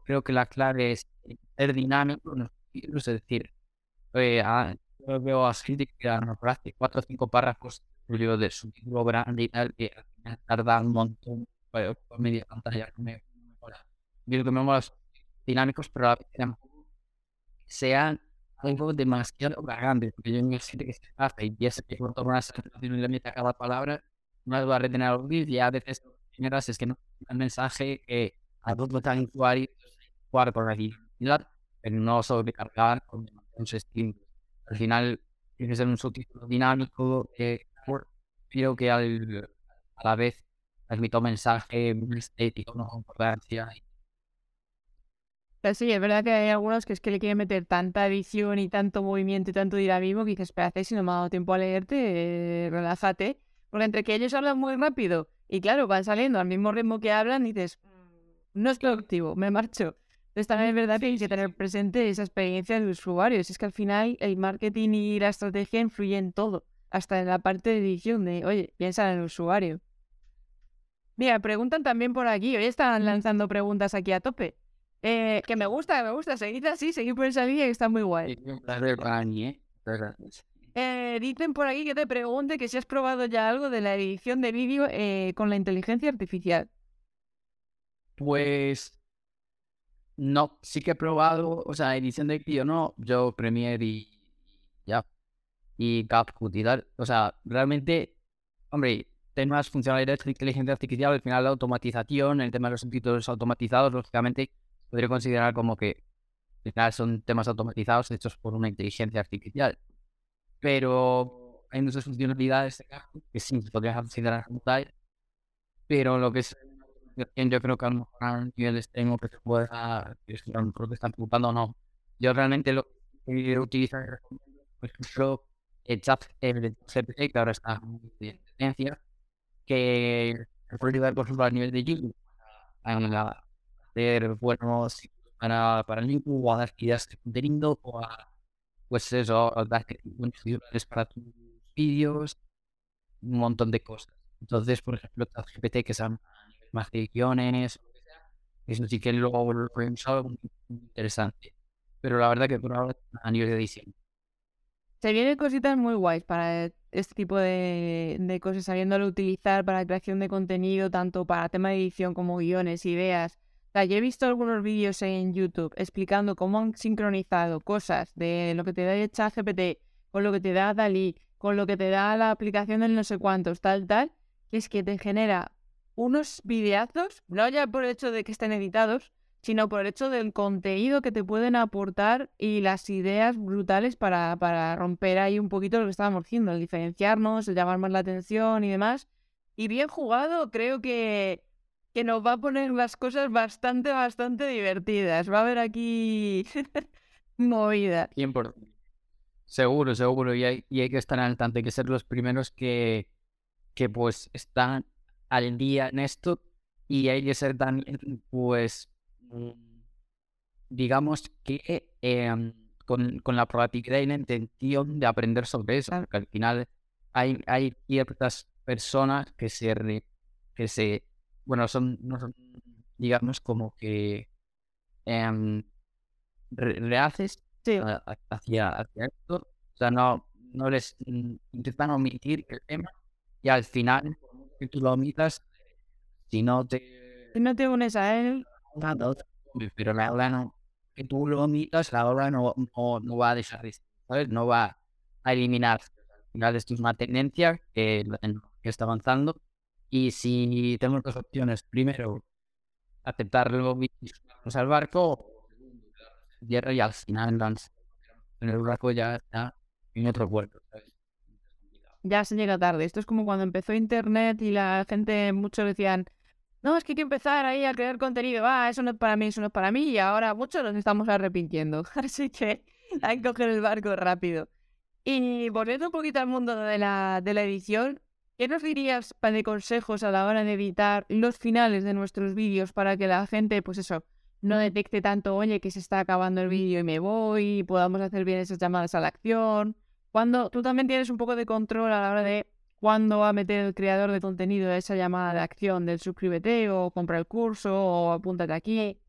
creo que la clave es ser dinámico en los títulos, es decir, eh, a- yo veo a gente que hace cuatro o cinco párrafos de su título grande y tal, que al final tarda un montón eh, por media pantalla, no son dinámicos, pero a la tampoco sean algo demasiado grande, porque yo no sé que se hace y sé que por una sensación y le mete a cada palabra, no va a retener vídeo y a veces primeras es que no el mensaje que a todos los usuarios jugar con la pero no sobrecargar con demasiados estímulos. Al final tiene que ser un subtítulo dinámico que creo que al, a la vez transmite un mensaje estético, una importancia Sí, es verdad que hay algunos que es que le quieren meter tanta edición y tanto movimiento y tanto dinamismo que dices, espérate, si no me ha dado tiempo a leerte, eh, relájate. Porque entre que ellos hablan muy rápido y claro, van saliendo al mismo ritmo que hablan y dices, mm, no es productivo, me marcho. Entonces también es verdad que hay que tener presente esa experiencia de usuarios. Es que al final el marketing y la estrategia influyen en todo, hasta en la parte de edición de, oye, piensa en el usuario. Mira, preguntan también por aquí, hoy están lanzando preguntas aquí a tope. Eh, que me gusta, me gusta. Seguid así, seguid por esa línea que está muy guay. ¿eh? Eh, dicen por aquí que te pregunte que si has probado ya algo de la edición de vídeo eh, con la inteligencia artificial. Pues no, sí que he probado, o sea, edición de vídeo no, yo Premiere y ya, y CapCut y tal. O sea, realmente, hombre, temas funcionalidades de inteligencia artificial, al final la automatización, el tema de los subtítulos automatizados, lógicamente podría considerar como que son temas automatizados hechos por una inteligencia artificial. Pero hay muchas funcionalidades que sí se podrían considerar como tal, pero lo que es yo creo que a lo mejor a nivel extremo que se pueda, que están preocupando o no. Yo realmente lo que utilizar, por ejemplo, el chat GPT, que ahora está en tendencia, que puede ayudar, por ejemplo, a nivel de YouTube, a hacer buenos para, para el YouTube o a dar ideas de contenido o a, pues eso, a dar buenos titulares para tus vídeos, un montón de cosas. Entonces, por ejemplo, GPT que son más de guiones, eso sí que luego lo he muy interesante. Pero la verdad que por ahora a nivel de edición. Se vienen cositas muy guays para este tipo de, de cosas, sabiéndolo utilizar para creación de contenido, tanto para tema de edición como guiones, ideas sea, yo he visto algunos vídeos en YouTube explicando cómo han sincronizado cosas de lo que te da ChatGPT con lo que te da Dalí, con lo que te da la aplicación del no sé cuántos, tal, tal, que es que te genera unos videazos, no ya por el hecho de que estén editados, sino por el hecho del contenido que te pueden aportar y las ideas brutales para, para romper ahí un poquito lo que estábamos diciendo, el diferenciarnos, el llamar más la atención y demás. Y bien jugado, creo que que nos va a poner las cosas bastante, bastante divertidas. Va a haber aquí <laughs> movida. 100%. Seguro, seguro. Y hay, y hay que estar al tanto. Hay que ser los primeros que, que pues están al día en esto. Y hay que ser también, pues, digamos que em, con, con, la proactividad y la intención de aprender sobre eso. Porque al final hay, hay ciertas personas que se, que se bueno, son, digamos, como que eh, rehaces hacia, hacia esto. O sea, no, no les intentan omitir el tema y al final, que tú lo omitas, si no te... Si no te unes a él... Pero la hora no, que tú lo omitas, la hora no, no, no va a dejar de ¿sabes? No va a eliminar. Al final esto es una tendencia que, que está avanzando y si tenemos dos opciones, primero, aceptarlo al barco, y al final en el barco ya está en otro puerto. Ya se llega tarde. Esto es como cuando empezó Internet y la gente, muchos decían, no, es que hay que empezar ahí a crear contenido. Ah, eso no es para mí, eso no es para mí. Y ahora muchos nos estamos arrepintiendo. <laughs> Así que hay que coger el barco rápido. Y volviendo un poquito al mundo de la, de la edición, ¿Qué nos dirías de consejos a la hora de editar los finales de nuestros vídeos para que la gente, pues eso, no detecte tanto, oye, que se está acabando el vídeo y me voy, y podamos hacer bien esas llamadas a la acción? Cuando tú también tienes un poco de control a la hora de cuándo va a meter el creador de contenido esa llamada de acción del suscríbete o compra el curso o apúntate aquí.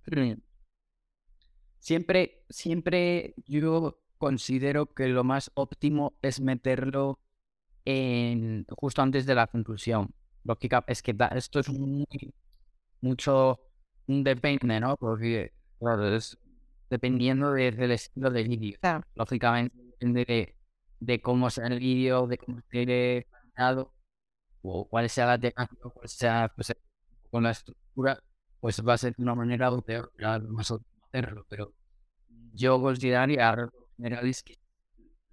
Siempre, siempre yo considero que lo más óptimo es meterlo en, justo antes de la conclusión. Lógica, es que esto es muy, mucho, depende, ¿no? Porque, claro, es dependiendo de- del estilo del vídeo. Claro. Lógicamente, depende de, de cómo sea el vídeo, de cómo esté planeado, o cuál sea la temática, cuál sea pues, con la estructura, pues va a ser una manera ya más hacerlo. Pero yo consideraría, en general, es que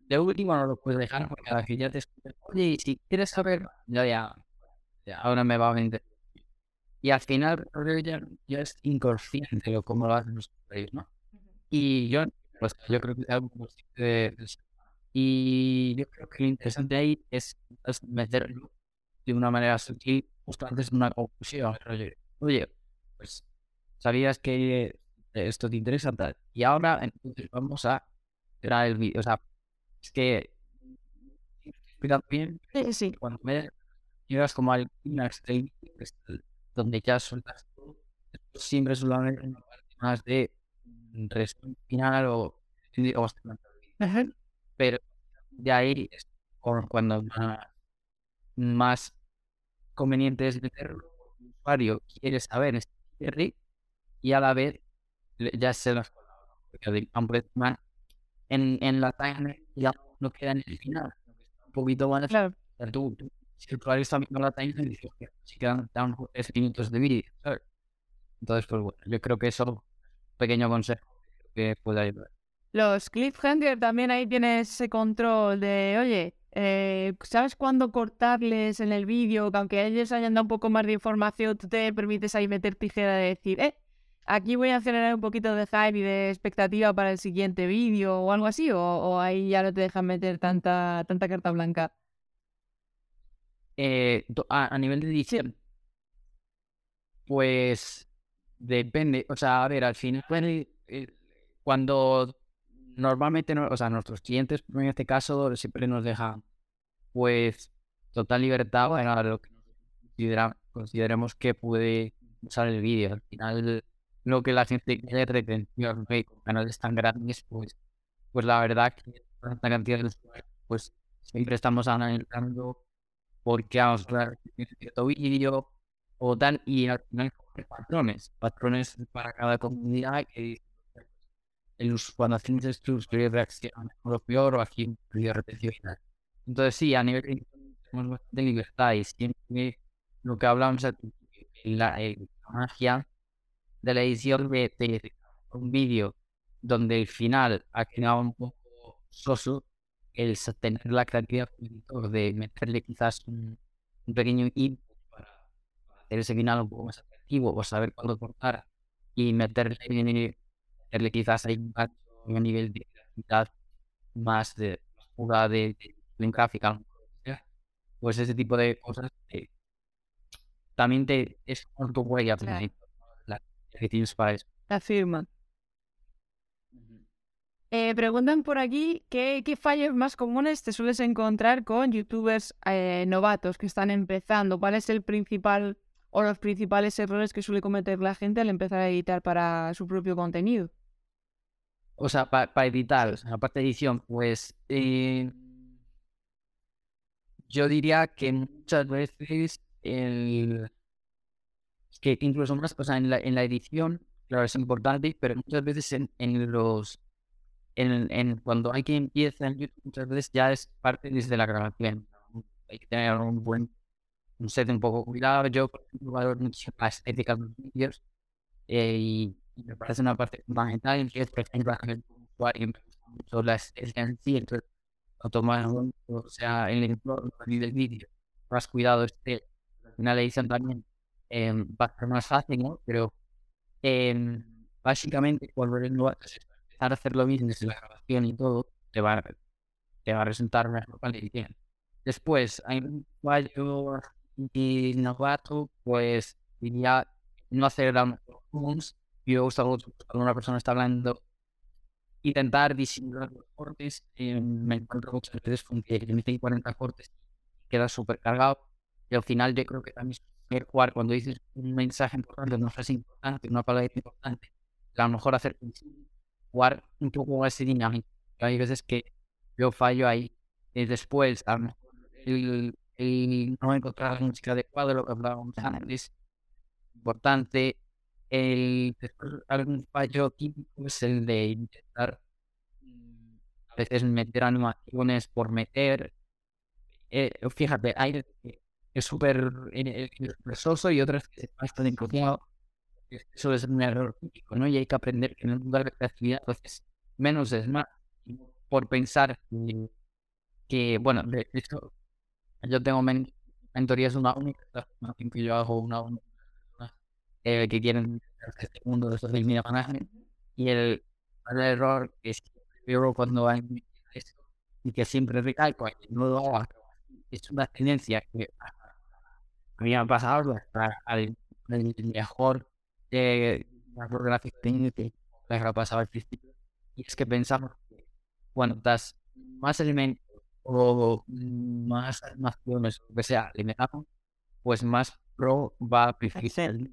de último no lo puedes dejar porque la ya te escuchan, oye, y si quieres saber, ya, ya, ya, ahora me va a vender. Y al final, ya, ya es inconsciente lo cómo lo hacen los ¿no? Y yo, pues, yo creo que es algo de-. Y yo creo que lo interesante ahí es, es meterlo de una manera sutil justo antes de una conclusión. Oye, pues, ¿sabías que esto te interesa? Tal? Y ahora, entonces, vamos a crear el vídeo. O sea, es que explicar bien Sí, sí. cuando me llegas como al clímax del vídeo, que es el- donde ya sueltas todo, siempre haber una parte más de resumen final o. Pero de ahí es cuando más, más conveniente es meterlo, el usuario quiere saber este y a la vez ya se las más en, en la timeline ya no queda en el final, un poquito más Claro. o sea, tú, tú- si el usuario está viendo la timeline, dices, "Hostia, si quedan 3 minutos de vídeo, ¿sabes? Entonces, pues bueno, yo creo que eso, pequeño consejo que puede ayudar. Los cliffhanger también ahí tienes ese control de, oye, eh, ¿sabes cuándo cortarles en el vídeo? Que aunque ellos hayan dado un poco más de información, tú te permites ahí meter tijera de decir, eh, aquí voy a generar un poquito de hype y de expectativa para el siguiente vídeo o algo así, o, o ahí ya no te dejan meter tanta, tanta carta blanca. Eh, a, a nivel de edición, pues depende, o sea, a ver, al final, eh, cuando normalmente, no- o sea, nuestros clientes, en este caso, siempre nos dejan, pues, total libertad para lo que considera- consideremos que puede usar el vídeo. Al final, lo que la gente quiere retención, con canales tan grandes, pues, pues la verdad que tanta cantidad de usuarios, pues siempre estamos analizando por qué vamos a ver cierto vídeo o tal, y al final patrones, patrones para cada comunidad que el cuando hacemos esto, usuario reacciona mejor o peor, o aquí retención y tal. Entonces sí, a nivel de tenemos bastante libertad y siempre lo que hablamos la, eh, la magia de la edición de, de un vídeo donde el final ha quedado un poco soso, el sa- tener la creatividad de meterle quizás un, un pequeño input para, para hacer ese final un poco más atractivo o saber cuándo cortar y meterle, meterle quizás ahí un a nivel de creatividad más de más pura de, de, gráfica, pues ese tipo de cosas eh, también te es como tu huella Claro. Que tienes para eso. La firma. Eh, preguntan por aquí ¿qué, qué fallos más comunes te sueles encontrar con youtubers eh, novatos que están empezando. ¿Cuál es el principal o los principales errores que suele cometer la gente al empezar a editar para su propio contenido? O sea, para editar, o sea, la parte de edición, pues eh, yo diría que muchas veces el que incluso más, o sea, en la, en la edición, claro, es importante, pero muchas veces en, en los en, en cuando hay que empieza en YouTube, muchas veces ya es parte desde la grabación. Hay que tener un buen un set un poco cuidado. Yo, por ejemplo, valoro mucho la estética de los vídeos eh, y, y me parece una parte fundamental. Y es, por ejemplo, de usuario, mucho la estética en sí, entonces lo tomas, o sea, el entorno del vídeo, más cuidado este, al final la edición también eh, va a ser más fácil, ¿no? Pero eh, básicamente cuando novato, si empezar a hacer lo mismo desde la grabación y todo, te va, te va a resultar mejor la edición. Después, hay un fallo y novato, pues diría no hacer zooms. Yo cuando una persona está hablando, intentar disimular los cortes. Eh, me encuentro muchas veces con que meten 40 cortes queda súper cargado. Y al final, yo creo que también es jugar cuando dices un mensaje importante, una frase importante, una palabra importante, a lo mejor hacer jugar un poco ese dinámico. Hay veces que yo fallo ahí. Y después, a lo mejor el, el no encontrar la música adecuada, lo que hablábamos antes, importante. El, algún fallo típico es el de intentar mm, a veces meter animaciones por meter. Eh, fíjate, hay es súper expresoso y otras que se están incómodo. Eso es un error típico, ¿no? Y hay que aprender que en el mundo de creatividad, pues, menos es más. Por pensar que, bueno, de hecho, yo tengo mentorías una única que yo hago una eh, que quieren este mundo de social media management y el, el error que es que cuando hay esto y que siempre recalco no lo es una tendencia que a mí me ha pasado al, mejor eh, gráfico que les ha pasado al principio y es que pensamos que cuantas más elementos o más animaciones o que sea limitado, pues más pro va a preferir.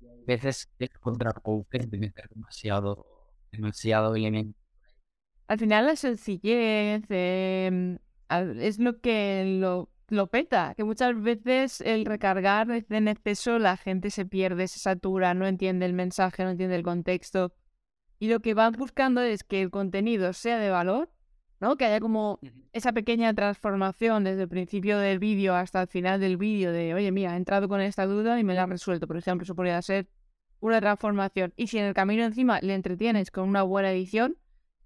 A veces es contraproducente meter demasiado, demasiado elemento. Al final la sencillez eh, es lo que lo, lo peta, que muchas veces el recargar en exceso la gente se pierde, se satura, no entiende el mensaje, no entiende el contexto. Y lo que van buscando es que el contenido sea de valor ¿no? Que haya como esa pequeña transformación desde el principio del vídeo hasta el final del vídeo de, oye, mira, he entrado con esta duda y me la han resuelto. Por ejemplo, eso podría ser una transformación. Y si en el camino encima le entretienes con una buena edición,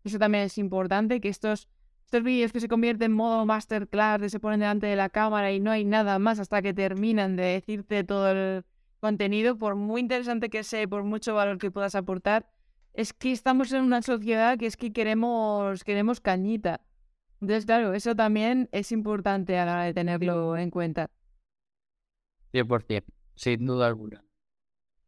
eso también es importante, que estos, estos vídeos que se convierten en modo masterclass, que se ponen delante de la cámara y no hay nada más hasta que terminan de decirte todo el contenido, por muy interesante que sea, por mucho valor que puedas aportar, es que estamos en una sociedad que es que queremos, queremos cañita. Entonces, claro, eso también es importante a la hora de tenerlo en cuenta. 100%, sin duda alguna.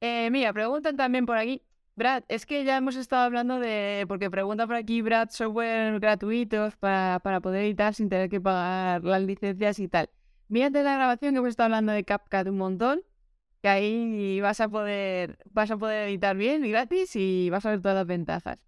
Eh, mira, preguntan también por aquí. Brad, es que ya hemos estado hablando de. Porque pregunta por aquí, Brad, software gratuitos para, para poder editar sin tener que pagar las licencias y tal. Mírate la grabación que hemos estado hablando de CapCut un montón que ahí vas a poder vas a poder editar bien y gratis y vas a ver todas las ventajas.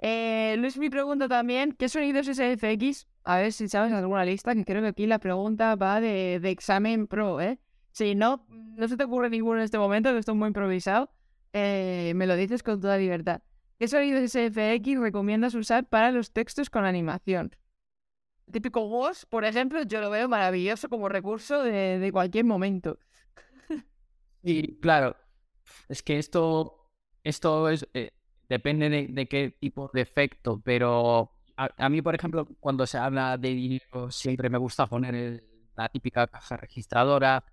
Eh, Luis me pregunta también, ¿qué sonidos es FX? A ver si sabes alguna lista, que creo que aquí la pregunta va de, de examen pro, ¿eh? Si no, no se te ocurre ninguno en este momento, que estoy muy improvisado, eh, me lo dices con toda libertad. ¿Qué sonidos SFX recomiendas usar para los textos con animación? típico WOS, por ejemplo, yo lo veo maravilloso como recurso de, cualquier momento. Y claro, es que esto, esto es, eh, depende de, qué tipo de efecto, pero a, mí, por ejemplo, cuando se habla de dinero, siempre me gusta poner la típica caja registradora,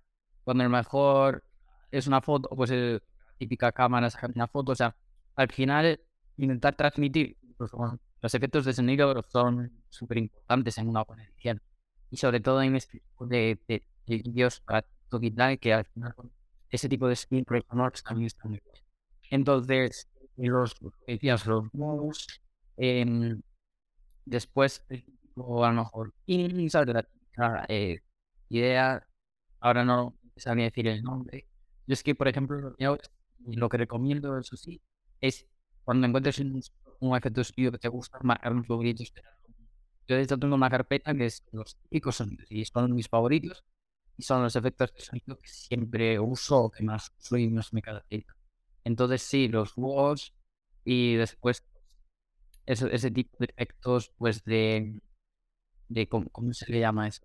cuando el mejor es una foto, pues la típica cámara saca una foto, o sea, al final intentar transmitir pues, los efectos de sonido son súper importantes en una buena edición y sobre todo en este tipo de, de, vídeos para que al final ese tipo de skin honors también está muy bien. Entonces, los decías, los modos, eh, después, o a lo mejor, la eh, idea, ahora no sabía decir el nombre. Yo es que, por ejemplo, lo que recomiendo, eso sí, es cuando encuentres un, un efecto de que te gusta, marcar un favoritos. Yo de hecho tengo una carpeta que es los típicos sonidos y son mis favoritos y son los efectos de sonido que siempre uso, que más uso y más me caracteriza. Entonces sí, los walls y después ese, ese tipo de efectos, pues de, de ¿cómo, se le llama eso?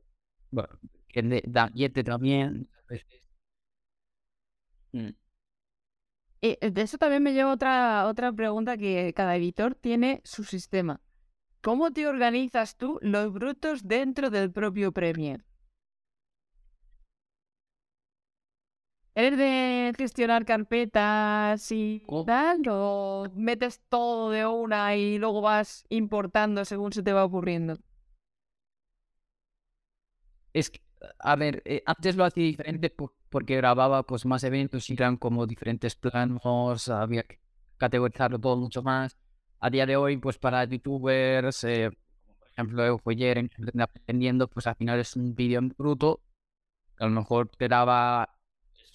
Bueno, que de, también. Mm. Y eh, de eso también me lleva otra, otra pregunta que cada editor tiene su sistema. ¿Cómo te organizas tú los brutos dentro del propio Premiere? ¿Eres de gestionar carpetas y tal? ¿O metes todo de una y luego vas importando según se te va ocurriendo? Es que, a ver, eh, antes lo hacía diferente porque grababa pues más eventos y eran como diferentes planos, había que categorizarlo todo mucho más. A día de hoy, pues para youtubers, eh, por ejemplo, ayer aprendiendo, pues al final es un vídeo en bruto. A lo mejor te daba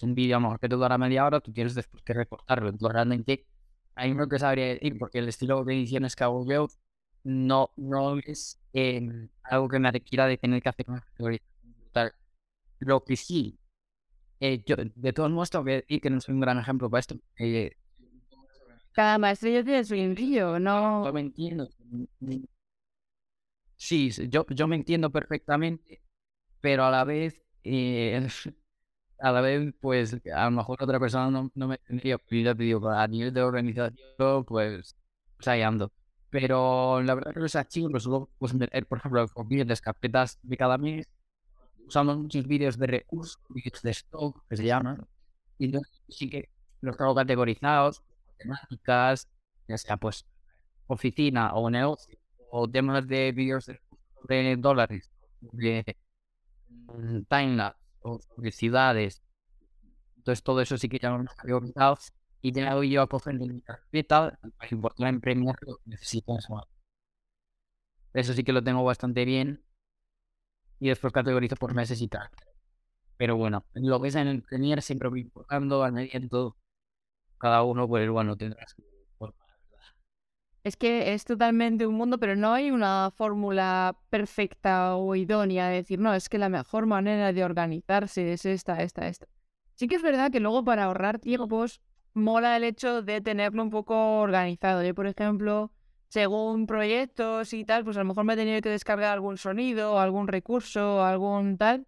un vídeo a lo mejor que te dura media hora, tú tienes después que recortarlo. Entonces, realmente, hay uno que sabría decir, porque el estilo de ediciones que hago yo no, no es eh, algo que me requiera de tener que hacer una Lo que sí Eh, yo, de todos modos, tengo que decir que no soy un gran ejemplo para esto. Eh, Cada maestrillo tiene su limbrillo, no... yo me entiendo. Sí, yo, yo me entiendo perfectamente, pero a la vez, eh, <laughs> a la vez, pues a lo mejor otra persona no, no me tendría, pues digo, a nivel de organización, pues, pues ahí ando. Pero la verdad que los archivos los pues, por ejemplo, con vídeos, carpetas de cada mes, usamos muchos vídeos de recursos, vídeos de stock, que se llaman, y entonces sí que los tengo categorizados, temáticas, ya sea pues oficina o negocio, o temas de vídeos de, dólares, de mm, timelapse o de ciudades. Entonces todo eso sí que ya lo hemos categorizado y ya voy yo a coger mi carpeta para importar en Premiere lo que. Eso sí que lo tengo bastante bien y después categorizo por tal. Pero bueno, lo que es en el Premiere siempre voy importando, añadiendo cada uno, pues bueno, tendrá su forma. Es que es totalmente un mundo, pero no hay una fórmula perfecta o idónea de decir, no, es que la mejor manera de organizarse es esta, esta, esta. Sí que es verdad que luego para ahorrar tiempos mola el hecho de tenerlo un poco organizado. Yo, por ejemplo, según proyectos y tal, pues a lo mejor me he tenido que descargar algún sonido, algún recurso, algún tal.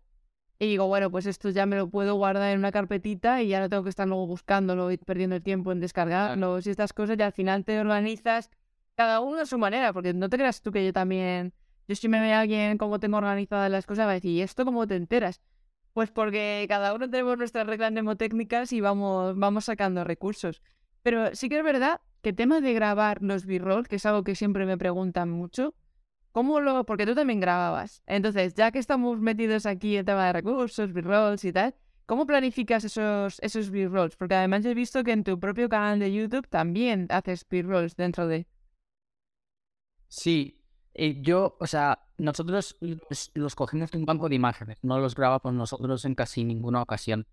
Y digo, bueno, pues esto ya me lo puedo guardar en una carpetita y ya no tengo que estar luego buscándolo y perdiendo el tiempo en descargarlos y estas cosas. Y al final te organizas cada uno a su manera, porque no te creas tú que yo también, yo si me ve alguien cómo tengo organizadas las cosas, va a decir, ¿y esto cómo te enteras? Pues porque cada uno tenemos nuestras reglas mnemotécnicas y vamos, vamos sacando recursos. Pero sí que es verdad que tema de grabar los b-roll, que es algo que siempre me preguntan mucho, ¿cómo lo...? Porque tú también grababas. Entonces, ya que estamos metidos aquí en tema de recursos, b-rolls y tal, ¿cómo planificas esos, esos b-rolls? Porque además he visto que en tu propio canal de YouTube también haces b-rolls dentro de... Sí, eh, yo, o sea, nosotros los, los cogemos de un banco de imágenes, no los grabamos nosotros en casi ninguna ocasión.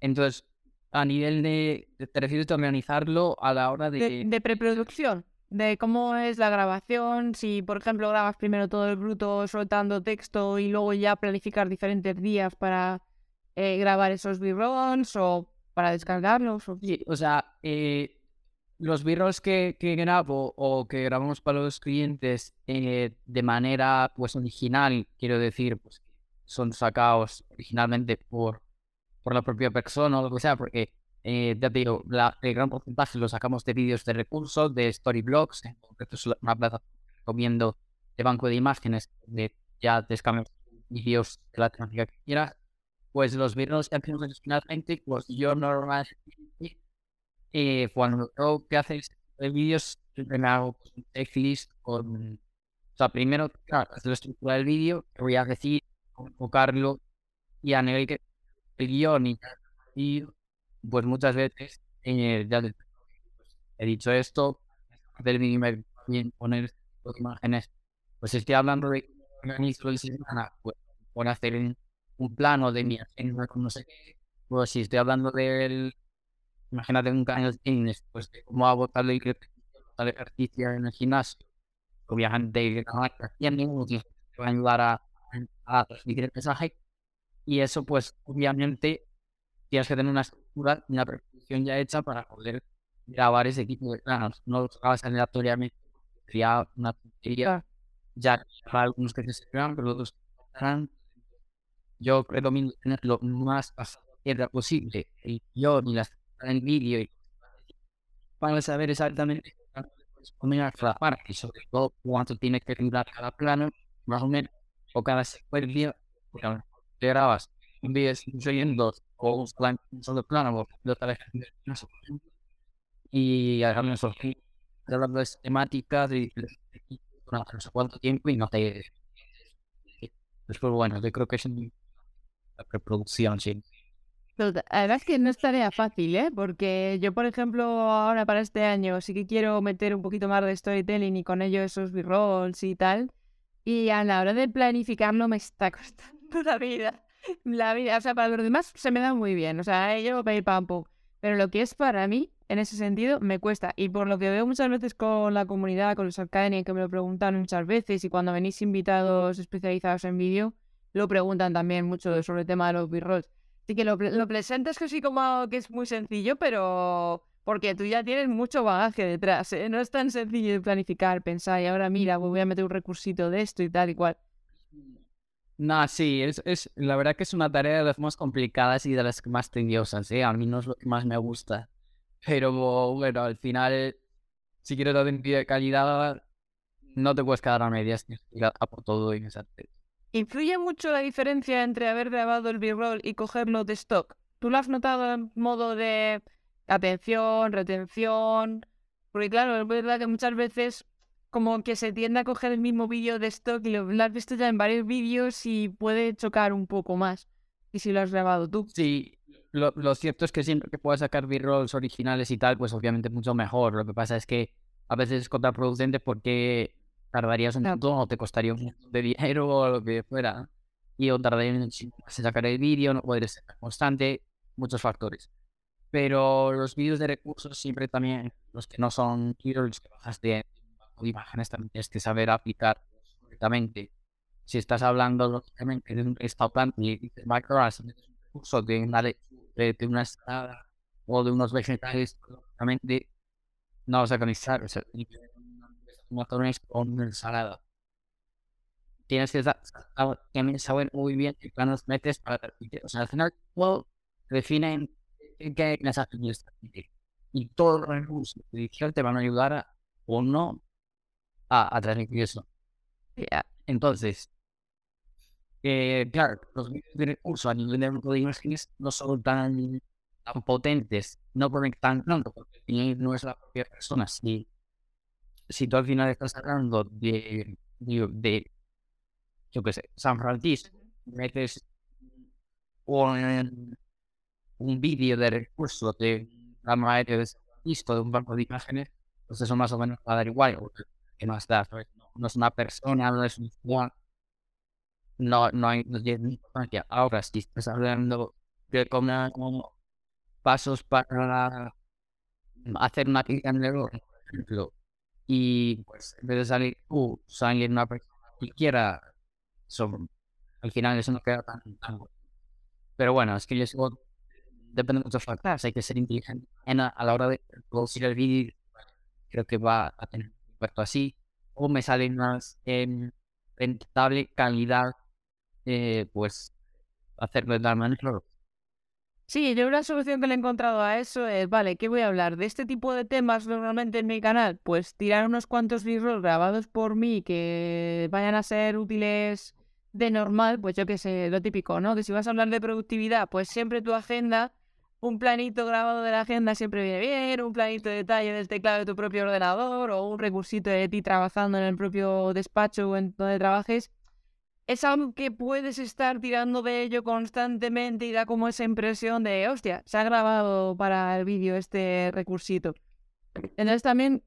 Entonces, a nivel de, te refieres a organizarlo a la hora de, de... de preproducción, de cómo es la grabación, si por ejemplo grabas primero todo el bruto soltando texto y luego ya planificar diferentes días para eh, grabar esos b-rolls o para descargarlos. O... Sí, o sea, eh, los b-rolls que, que grabo o que grabamos para los clientes eh, de manera pues original, quiero decir, pues son sacados originalmente por, por la propia persona o lo que sea, porque eh, ya te digo, la- el gran porcentaje lo sacamos de vídeos de recursos, de storyblogs, en concreto es una plataforma que recomiendo de banco de imágenes, de ya descargas vídeos de la temática que quieras, pues los vídeos que hacemos originalmente, pues yo normalmente eh, cuando tengo que de vídeos, me hago un checklist con, o sea, primero, claro, hacer la estructura del vídeo, voy a decir, enfocarlo, y a nivel que el guion y, y, pues muchas veces eh, ya le- pues, he dicho esto, del bien poner imágenes, pues estoy hablando de organizo la semana, pues por hacer un, plano de mi agenda no sé qué, pues si estoy hablando del imagínate un canal de pues de cómo y tal ejercicio en el gimnasio, obviamente tiene un tiempo te va a ayudar a, a transmitir el mensaje y eso pues obviamente tienes que tener una estructura una preproducción ya hecha para poder grabar ese tipo de planos, no los grabas aleatoriamente, sería una tontería, ya para algunos que se vean, pero otros que yo recomiendo tener lo más pasado posible, el guion y las en vídeo para saber exactamente cuánto le corresponde a cada parte sobre todo cuánto tiene que durar cada plano, más o menos, o cada secuencia, te grabas un vídeo en dos o un plan- un solo plano, y eso, y hablando de temáticas y no sé cuánto tiempo y no te después bueno yo creo que es la preproducción sí ta- la verdad es que no es tarea fácil, ¿eh? Porque yo, por ejemplo, ahora para este año sí que quiero meter un poquito más de storytelling y con ello esos b-rolls y tal. Y a la hora de planificarlo me está <laughs> costando <laughs> la vida. La vida, o sea, para los demás se me da muy bien. O sea, eh, yo ir pam pum. Pero lo que es para mí, en ese sentido, me cuesta. Y por lo que veo muchas veces con la comunidad, con los Arcania, que me lo preguntan muchas veces, y cuando venís invitados especializados en vídeo, lo preguntan también mucho sobre el tema de los b-rolls. Sí que lo, lo presentes que sí como que es muy sencillo, pero porque tú ya tienes mucho bagaje detrás, ¿eh? No es tan sencillo de planificar, pensar, y ahora mira, voy a meter un recursito de esto y tal y cual. No, sí, es, es, la verdad que es una tarea de las más complicadas y de las más tediosas, ¿eh? A mí no es lo que más me gusta. Pero bueno, al final, si quieres dar de calidad, no te puedes quedar a medias, tienes que ir a por todo ese aspecto. ¿Influye mucho la diferencia entre haber grabado el B-roll y cogerlo de stock? ¿Tú lo has notado en modo de atención, retención? Porque claro, es verdad que muchas veces como que se tiende a coger el mismo vídeo de stock y lo, has visto ya en varios vídeos y puede chocar un poco más. Y si lo has grabado tú. Sí, lo, lo cierto es que siempre que puedas sacar b-rolls originales y tal, pues obviamente mucho mejor. Lo que pasa es que a veces es contraproducente porque tardarías un montón o te costaría un montón de dinero <laughs> o lo que fuera. Y o tardaría muchísimo más en sacar el vídeo, no podría ser constante, muchos factores. Pero los vídeos de recursos siempre también, los que no son los que bajas de, de imágenes, también tienes que saber aplicar correctamente. Si estás hablando lógicamente de un restaurante y dices microas, un recurso de una, de, de una o de unos vegetales, lógicamente no vas a conectar. O sea, matones con una ensalada. Tienes que también saber muy bien qué planos metes para O sea, al final, todo definen qué mensaje quieres transmitir. Y todos los recursos de edición te van a ayudar a, o no a, a transmitir eso. Entonces, eh, claro, los vídeos de recursos a nivel de imágenes no son tan, tan potentes, no conectan tanto, porque no es la propia persona. Si si tú al final estás hablando de, de, yo qué sé, San Francisco, metes un, un vídeo de recursos de la mayoría de San Francisco, de un banco de imágenes, pues eso más o menos va a dar igual, que más da, no, es una persona, no es un ciudad, no, no hay, no tiene importancia. Ahora, si estás hablando de como pasos para hacer una crítica en error, por ejemplo, y pues en vez de salir tú, salir una persona cualquiera, son, al final eso no queda tan, bueno. Pero bueno, es que yo sigo, depende de muchos factores, hay que ser inteligente a, la hora de producir el vídeo, creo que va a tener impacto así, o me sale más en rentable calidad, eh, pues hacerlo de tal manera, Sí, yo una solución que le he encontrado a eso es, vale, ¿qué voy a hablar? ¿De este tipo de temas normalmente en mi canal? Pues tirar unos cuantos b grabados por mí que vayan a ser útiles de normal, pues yo qué sé, lo típico, ¿no? Que si vas a hablar de productividad, pues siempre tu agenda, un planito grabado de la agenda siempre viene bien, un planito de detalle del teclado de tu propio ordenador o un recursito de ti trabajando en el propio despacho o en donde trabajes es algo que puedes estar tirando de ello constantemente y da como esa impresión de, hostia, se ha grabado para el vídeo este recursito. Entonces también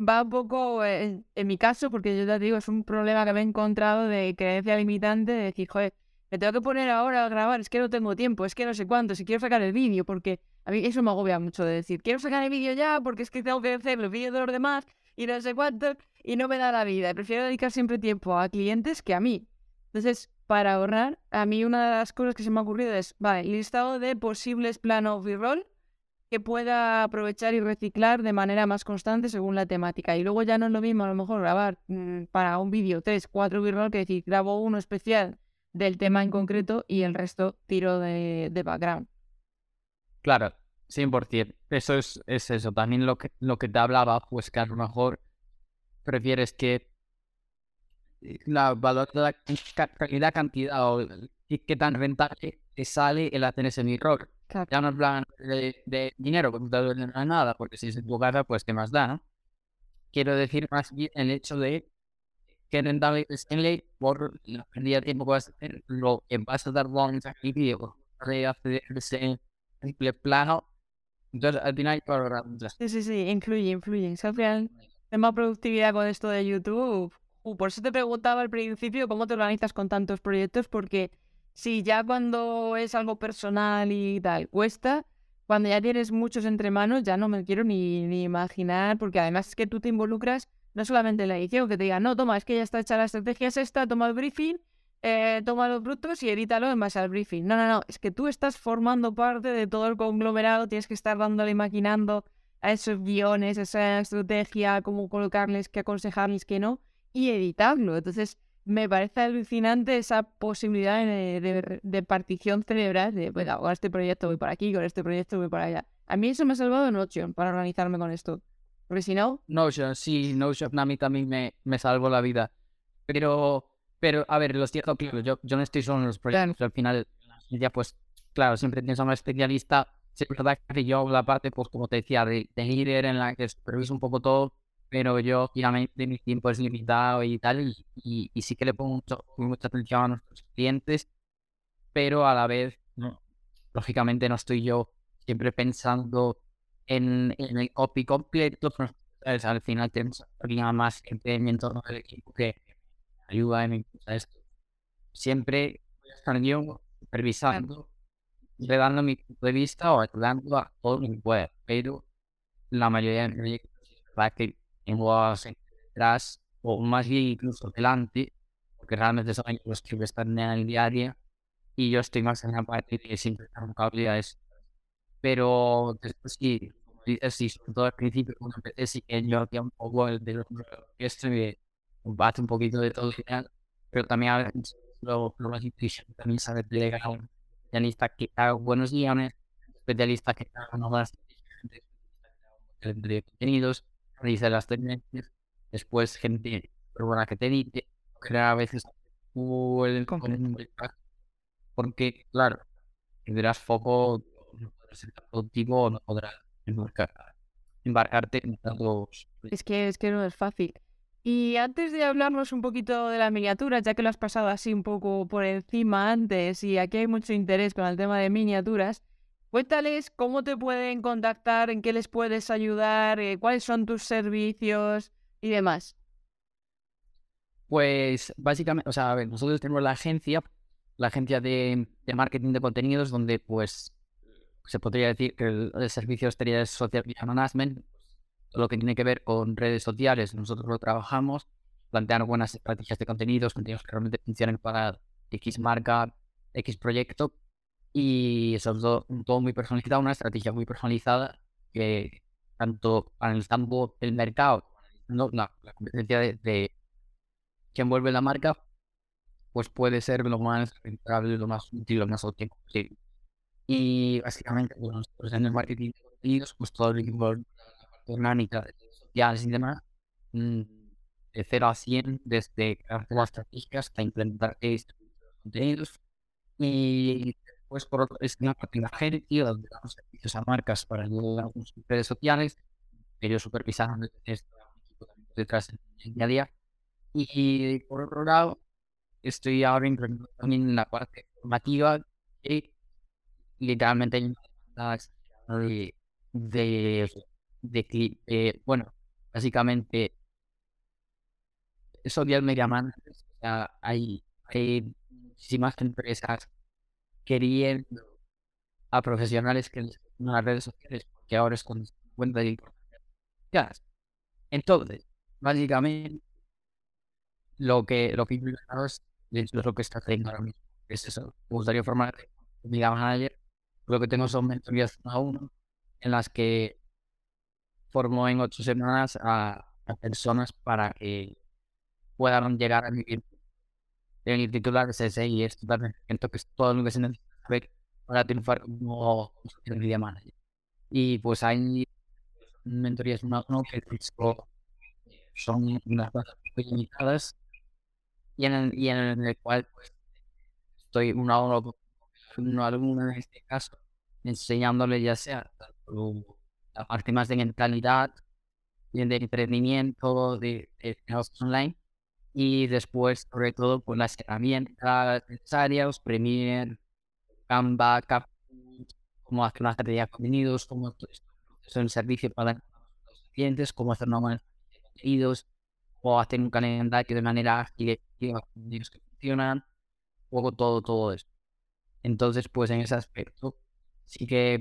va un poco en, mi caso, porque yo te digo, es un problema que me he encontrado de creencia limitante, de decir, joder, me tengo que poner ahora a grabar, es que no tengo tiempo, es que no sé cuánto, si quiero sacar el vídeo, porque a mí eso me agobia mucho de decir, quiero sacar el vídeo ya, porque es que tengo que hacer los vídeos de los demás y no sé cuánto, y no me da la vida. Prefiero dedicar siempre tiempo a clientes que a mí. Entonces, para ahorrar, a mí una de las cosas que se me ha ocurrido es, vale, listado de posibles planos B-roll que pueda aprovechar y reciclar de manera más constante según la temática. Y luego ya no es lo mismo a lo mejor grabar mm, para un vídeo tres, cuatro B-roll que decir, grabo uno especial del tema en concreto y el resto tiro de, background. Claro, 100%. Eso es, es eso. También lo que, lo que te hablaba, pues que a lo mejor prefieres que la valor de la calidad, cantidad o qué tan rentable te sale el hacer ese error. Ya no hablan de, de dinero, porque no te da nada, porque si es en tu casa, pues qué más da, ¿no? Quiero decir más bien el hecho de que rentable es en por la pérdida de tiempo que vas a hacer, lo que vas a dar un sacrificio de hacer triple plano. Entonces, al final, para Sí, sí, sí, influye, influye. Si al tema productividad con esto de YouTube, Uh, por eso te preguntaba al principio cómo te organizas con tantos proyectos, porque si ya cuando es algo personal y tal, cuesta, cuando ya tienes muchos entre manos, ya no me quiero ni, ni imaginar, porque además es que tú te involucras no solamente en la edición, que te digan, no, toma, es que ya está hecha la estrategia, es esta, toma el briefing eh, toma los brutos y edítalo en base al briefing. No, no, no, es que tú estás formando parte de todo el conglomerado, tienes que estar dándole, maquinando a esos guiones, esa estrategia, cómo colocarles, qué aconsejarles, qué no, y editarlo. Entonces, me parece alucinante esa posibilidad de, partición cerebral de, bueno, con este proyecto voy por aquí, con este proyecto voy por allá. A mí eso me ha salvado en Notion para organizarme con esto. Porque si no... Notion, sí, Notion a mí también me, me salvó la vida. Pero, pero a ver, lo cierto, claro, yo, yo no estoy solo en los proyectos. Al final, ya pues, claro, siempre tienes a un especialista. Sí, es verdad que yo la parte, pues como te decía, de, de líder en la que superviso un poco todo pero yo obviamente mi tiempo es limitado y tal, y, y, sí que le pongo mucho, mucha atención a nuestros clientes, pero a la vez, no, lógicamente no estoy yo siempre pensando en, en el copy completo, pues, al final tenemos más gente en mi entorno del equipo que ayuda impulsa esto. Siempre voy a estar yo supervisando, le dando mi punto de vista o ayudando a todo que pueda, pero la mayoría de proyectos es que tengo detrás, o más bien incluso delante, porque realmente son los que están en el diario y yo estoy más en la parte de siempre habilidades. Pero después sí, como dices, sí, sobre todo al principio cuando empecé, sí que yo hacía un poco el de esto me bate un poquito de todo final, pero también a veces lo, lo más también saber delegar a un especialista que haga buenos guiones, especialista que haga nuevas de contenidos, dice las tendencias, después gente buena que te edite, crear a veces el porque claro, tendrás foco, no podrás ser productivo o no podrás embarcarte en tantos... Es que, es que no es fácil. Y antes de hablarnos un poquito de las miniaturas, ya que lo has pasado así un poco por encima antes y aquí hay mucho interés con el tema de miniaturas, Cuéntales cómo te pueden contactar, en qué les puedes ayudar, eh, cuáles son tus servicios y demás. Pues básicamente, o sea, a ver, nosotros tenemos la agencia, la agencia de, marketing de contenidos, donde pues se podría decir que el, servicio de social media management, todo lo que tiene que ver con redes sociales, nosotros lo trabajamos, planteando buenas estrategias de contenidos, contenidos que realmente funcionen para X marca, X proyecto, y eso todo, todo muy personalizado, una estrategia muy personalizada que tanto analizando el mercado, analizando la, la competencia de, de, que envuelve la marca, pues puede ser lo más rentable, lo más útil, lo más óptimo posible. Y básicamente, bueno, nosotros en el marketing de contenidos, pues todo el equipo, la parte orgánica de redes sociales y demás, mm, de 0 a 100, desde hacer las estrategias hasta implementar estos contenidos. Y pues por otro es una parte de agencia donde damos servicios a marcas para ayudar a sus redes sociales, ellos supervisaron esto, un equipo detrás en el día a día. Y por otro lado, estoy ahora implementando también la parte formativa literalmente hay una de, de, de, de, bueno, básicamente social media managers, o sea, hay, hay muchísimas empresas queriendo a profesionales que les en las redes sociales, porque ahora es con cuenta de ya Entonces, básicamente, lo que lo que es lo que está haciendo ahora mismo. Es eso. Me gustaría formar mi manager. Lo que tengo son mentorías uno a uno, en las que formo en ocho semanas a, a personas para que puedan llegar a vivir el titular es ese y es totalmente que es todo lo que se necesita para triunfar como media manager. Y pues hay mentorías uno a uno que son unas cosas muy limitadas y en el, y en el cual pues estoy uno a uno con un alumno en este caso enseñándole ya sea la parte más de mentalidad de emprendimiento de, de online y después, sobre todo, con las herramientas necesarias, Premiere, Canva, Capcut, cómo hacer una estrategia de contenidos, cómo hacer un servicio para los clientes, cómo hacer una buena de contenidos, o hacer un calendario de manera ágil que funcionan, un poco todo, todo eso. Entonces, pues en ese aspecto, sí que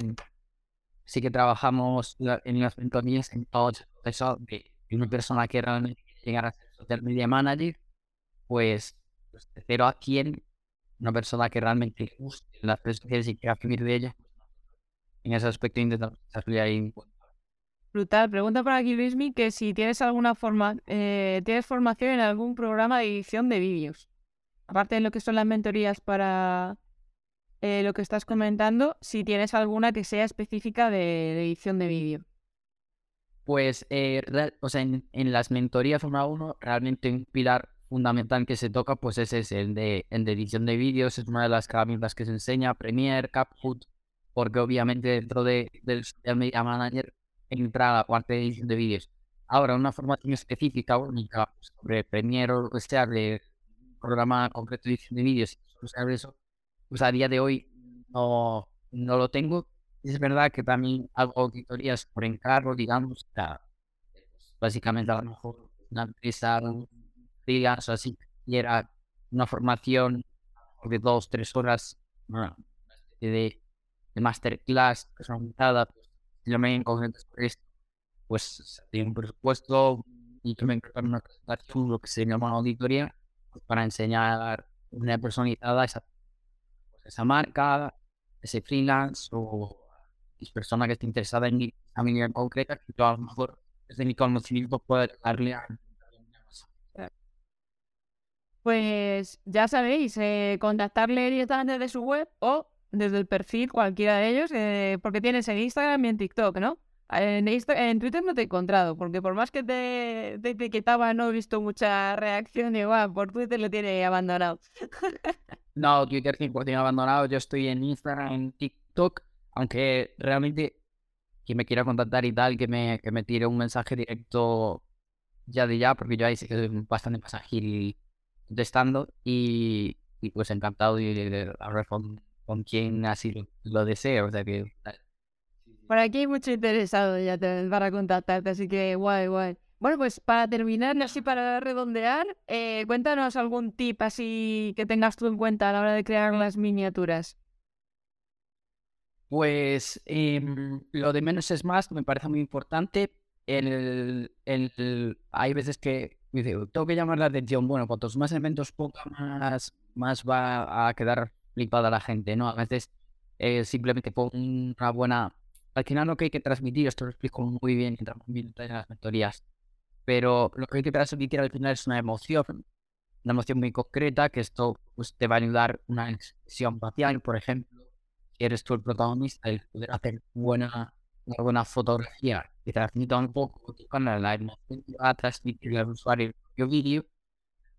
sí que trabajamos en las mentorías en todo eso de una persona que realmente llegar a ser social media manager, pues pues, de cero a 100, una persona que realmente guste las redes sociales y quiera vivir de ellas, pues, en ese aspecto intentamos salir ahí. Brutal. Pregunta por aquí Luismi que si tienes alguna forma, eh, tienes formación en algún programa de edición de vídeos. Aparte de lo que son las mentorías para eh, lo que estás comentando, si tienes alguna que sea específica de, edición de vídeo. Pues, eh, o sea, en, las mentorías Fórmula 1, realmente un pilar fundamental que se toca, pues ese es el de, el de edición de vídeos, es una de las herramientas que se enseña, Premiere, CapCut, porque obviamente dentro de, del Social Media Manager entra la parte de edición de vídeos. Ahora, una formación específica, única, sobre Premiere o sea, de programa concreto de edición de vídeos, sobre eso, pues a día de hoy no, no lo tengo. Es verdad que también hago auditorías por encargo, digamos, pues, básicamente a lo mejor una empresa, o así, y era una formación de dos, tres horas, de de masterclass personalizada, pues, yo me encontré esto, pues tiene un presupuesto y yo me encargo una presentación, lo que se llama una auditoría, pues, para enseñar una personalizada esa, esa marca, ese freelance o persona que esté interesada en mi familia en concreta, que yo a lo mejor desde mi conocimiento puedo darle a pues ya sabéis, eh, contactarle directamente desde su web o desde el perfil, cualquiera de ellos, eh, porque tienes en Instagram y en TikTok, ¿no? En, en Twitter no te he encontrado, porque por más que te, etiquetaba, no he visto mucha reacción. Igual, por Twitter lo tiene abandonado. <laughs> no, Twitter 100% abandonado. Yo estoy en Instagram, en TikTok, aunque realmente quien me quiera contactar y tal, que me, que me tire un mensaje directo ya de ya, porque yo ahí sí que soy bastante más ágil contestando y, y pues encantado de, de, de, con quien así lo, desea. O sea que. Por aquí hay mucho interesado ya para contactarte, así que guay, guay. Bueno, pues para terminar, así para redondear, eh, cuéntanos algún tip así que tengas tú en cuenta a la hora de crear las miniaturas. Pues em, lo de menos es más, me parece muy importante. El, el, hay veces que tengo que llamar la atención. Bueno, cuantos más elementos ponga, más, más va a quedar flipada la gente, ¿no? A veces eh, simplemente con una buena... Al final lo que hay que transmitir, esto lo explico muy bien, en las mentorías, pero lo que hay que transmitir al final es una emoción, una emoción muy concreta, que esto pues, te va a ayudar una expresión facial, por ejemplo, si eres tú el protagonista, el poder hacer buena, una buena fotografía que transmita un poco canal, la emoción que va a transmitir al usuario el vídeo,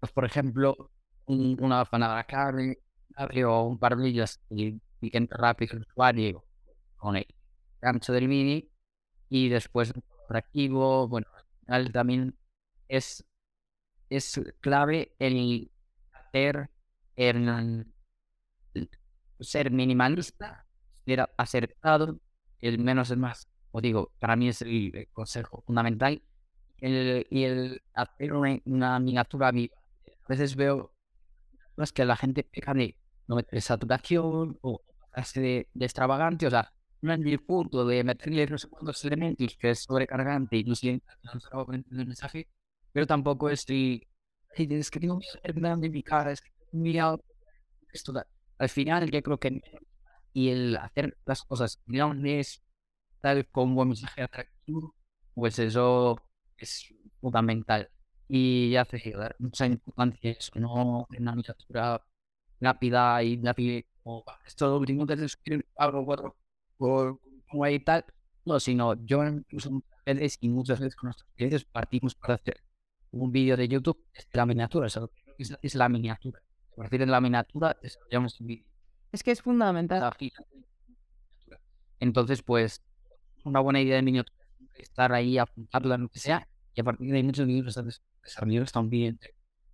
pues por ejemplo, una palabra clave, abrió un par de y rápido el usuario con el gancho del mini y después activo, bueno, al también es, es clave el hacer el, ser minimalista, ser acertado, el menos es más. O digo, para mí es el, consejo fundamental. El, y el hacer una, una miniatura viva. A veces veo es que la gente peca de no meter saturación o hacerse de, de, extravagante, o sea, no es el punto de meterle no sé cuántos elementos que es sobrecargante y no sé el mensaje, pero tampoco estoy, es que que grande mi cara, es que mira esto, al final yo creo que y el hacer las cosas grandes, tal con un mensaje atractivo, pues eso es fundamental. Y hace dar mucha importancia eso, no en una miniatura rápida y rápida, como esto lo último que es algo cuatro como ahí tal, no, sino yo incluso muchas veces y muchas veces con nuestros clientes partimos para hacer un vídeo de YouTube es la miniatura, es, es la miniatura. A partir de la miniatura desarrollamos un vídeo. Es que es fundamental. Entonces, pues, una buena idea de miniatura estar ahí, apuntarla, lo que sea, y a partir de ahí muchos vídeos desarrollados también.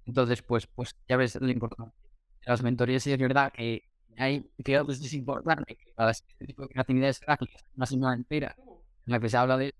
Entonces, pues, pues ya ves lo importante las mentorías sí es verdad que hay que pues, es importante que para este tipo de actividades prácticas, una semana entera en la que se habla de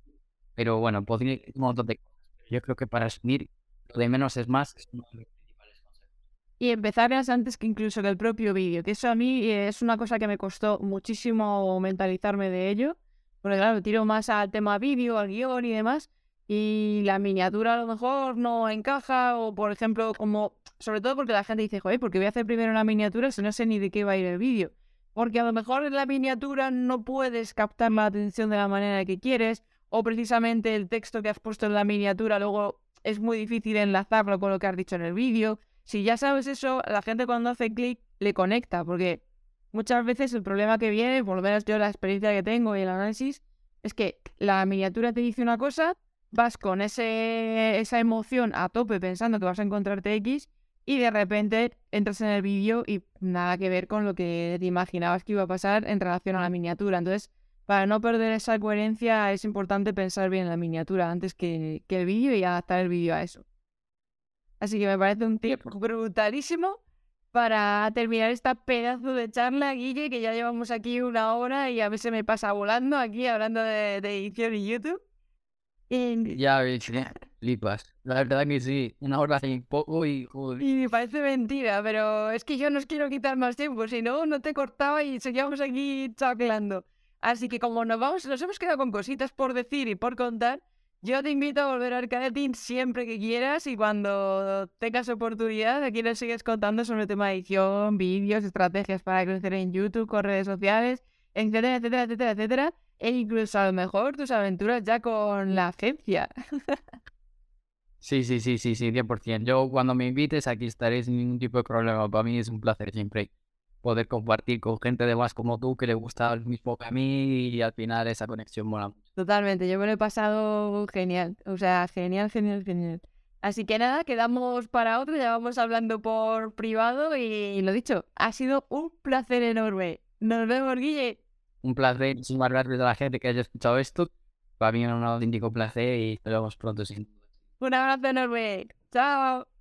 pero bueno, podría un montón de cosas. Yo creo que para asumir lo de menos es más es uno de los principales consejos. Y empezar antes que incluso que el propio vídeo, que eso a mí es una cosa que me costó muchísimo mentalizarme de ello, porque claro, tiro más al tema vídeo, al guion y demás, y la miniatura a lo mejor no encaja o por ejemplo como sobre todo porque la gente dice, joder, porque voy a hacer primero una miniatura si no sé ni de qué va a ir el vídeo. Porque a lo mejor en la miniatura no puedes captar la atención de la manera que quieres o precisamente el texto que has puesto en la miniatura luego es muy difícil enlazarlo con lo que has dicho en el vídeo. Si ya sabes eso, la gente cuando hace clic le conecta, porque muchas veces el problema que viene, por lo menos yo la experiencia que tengo y el análisis, es que la miniatura te dice una cosa, vas con ese, esa emoción a tope pensando que vas a encontrarte X y de repente entras en el vídeo y nada que ver con lo que te imaginabas que iba a pasar en relación a la miniatura. Entonces, para no perder esa coherencia es importante pensar bien en la miniatura antes que, el vídeo y adaptar el vídeo a eso. Así que me parece un tip brutalísimo para terminar esta pedazo de charla, Guille, que ya llevamos aquí una hora y a veces me pasa volando aquí hablando de, edición y YouTube. Ya, flipas. La verdad que sí, una hora hace poco y Y me parece mentira, pero es que yo no os quiero quitar más tiempo, si no, no te cortaba y seguíamos aquí chaclando. Así que como nos vamos, nos hemos quedado con cositas por decir y por contar, yo te invito a volver a Arcadetin siempre que quieras y cuando tengas oportunidad, aquí nos sigues contando sobre el tema de edición, vídeos, estrategias para crecer en YouTube, con redes sociales, etcétera, etcétera, etcétera, etcétera, e incluso a lo mejor tus aventuras ya con la agencia. <laughs> Sí, sí, sí, sí, sí, 100%. Yo cuando me invites aquí estaré sin ningún tipo de problema. Para mí es un placer siempre poder compartir con gente de más como tú que le gusta el mismo que a mí y al final esa conexión mola. Totalmente, yo me lo he pasado genial, o sea, genial, genial, genial. Así que nada, quedamos para otro, ya vamos hablando por privado y lo dicho, ha sido un placer enorme. Nos vemos, Guille. Un placer, muchísimas gracias a la gente que haya escuchado esto. Para mí es un auténtico placer y nos vemos pronto. Sin... Un abrazo enorme. Chao.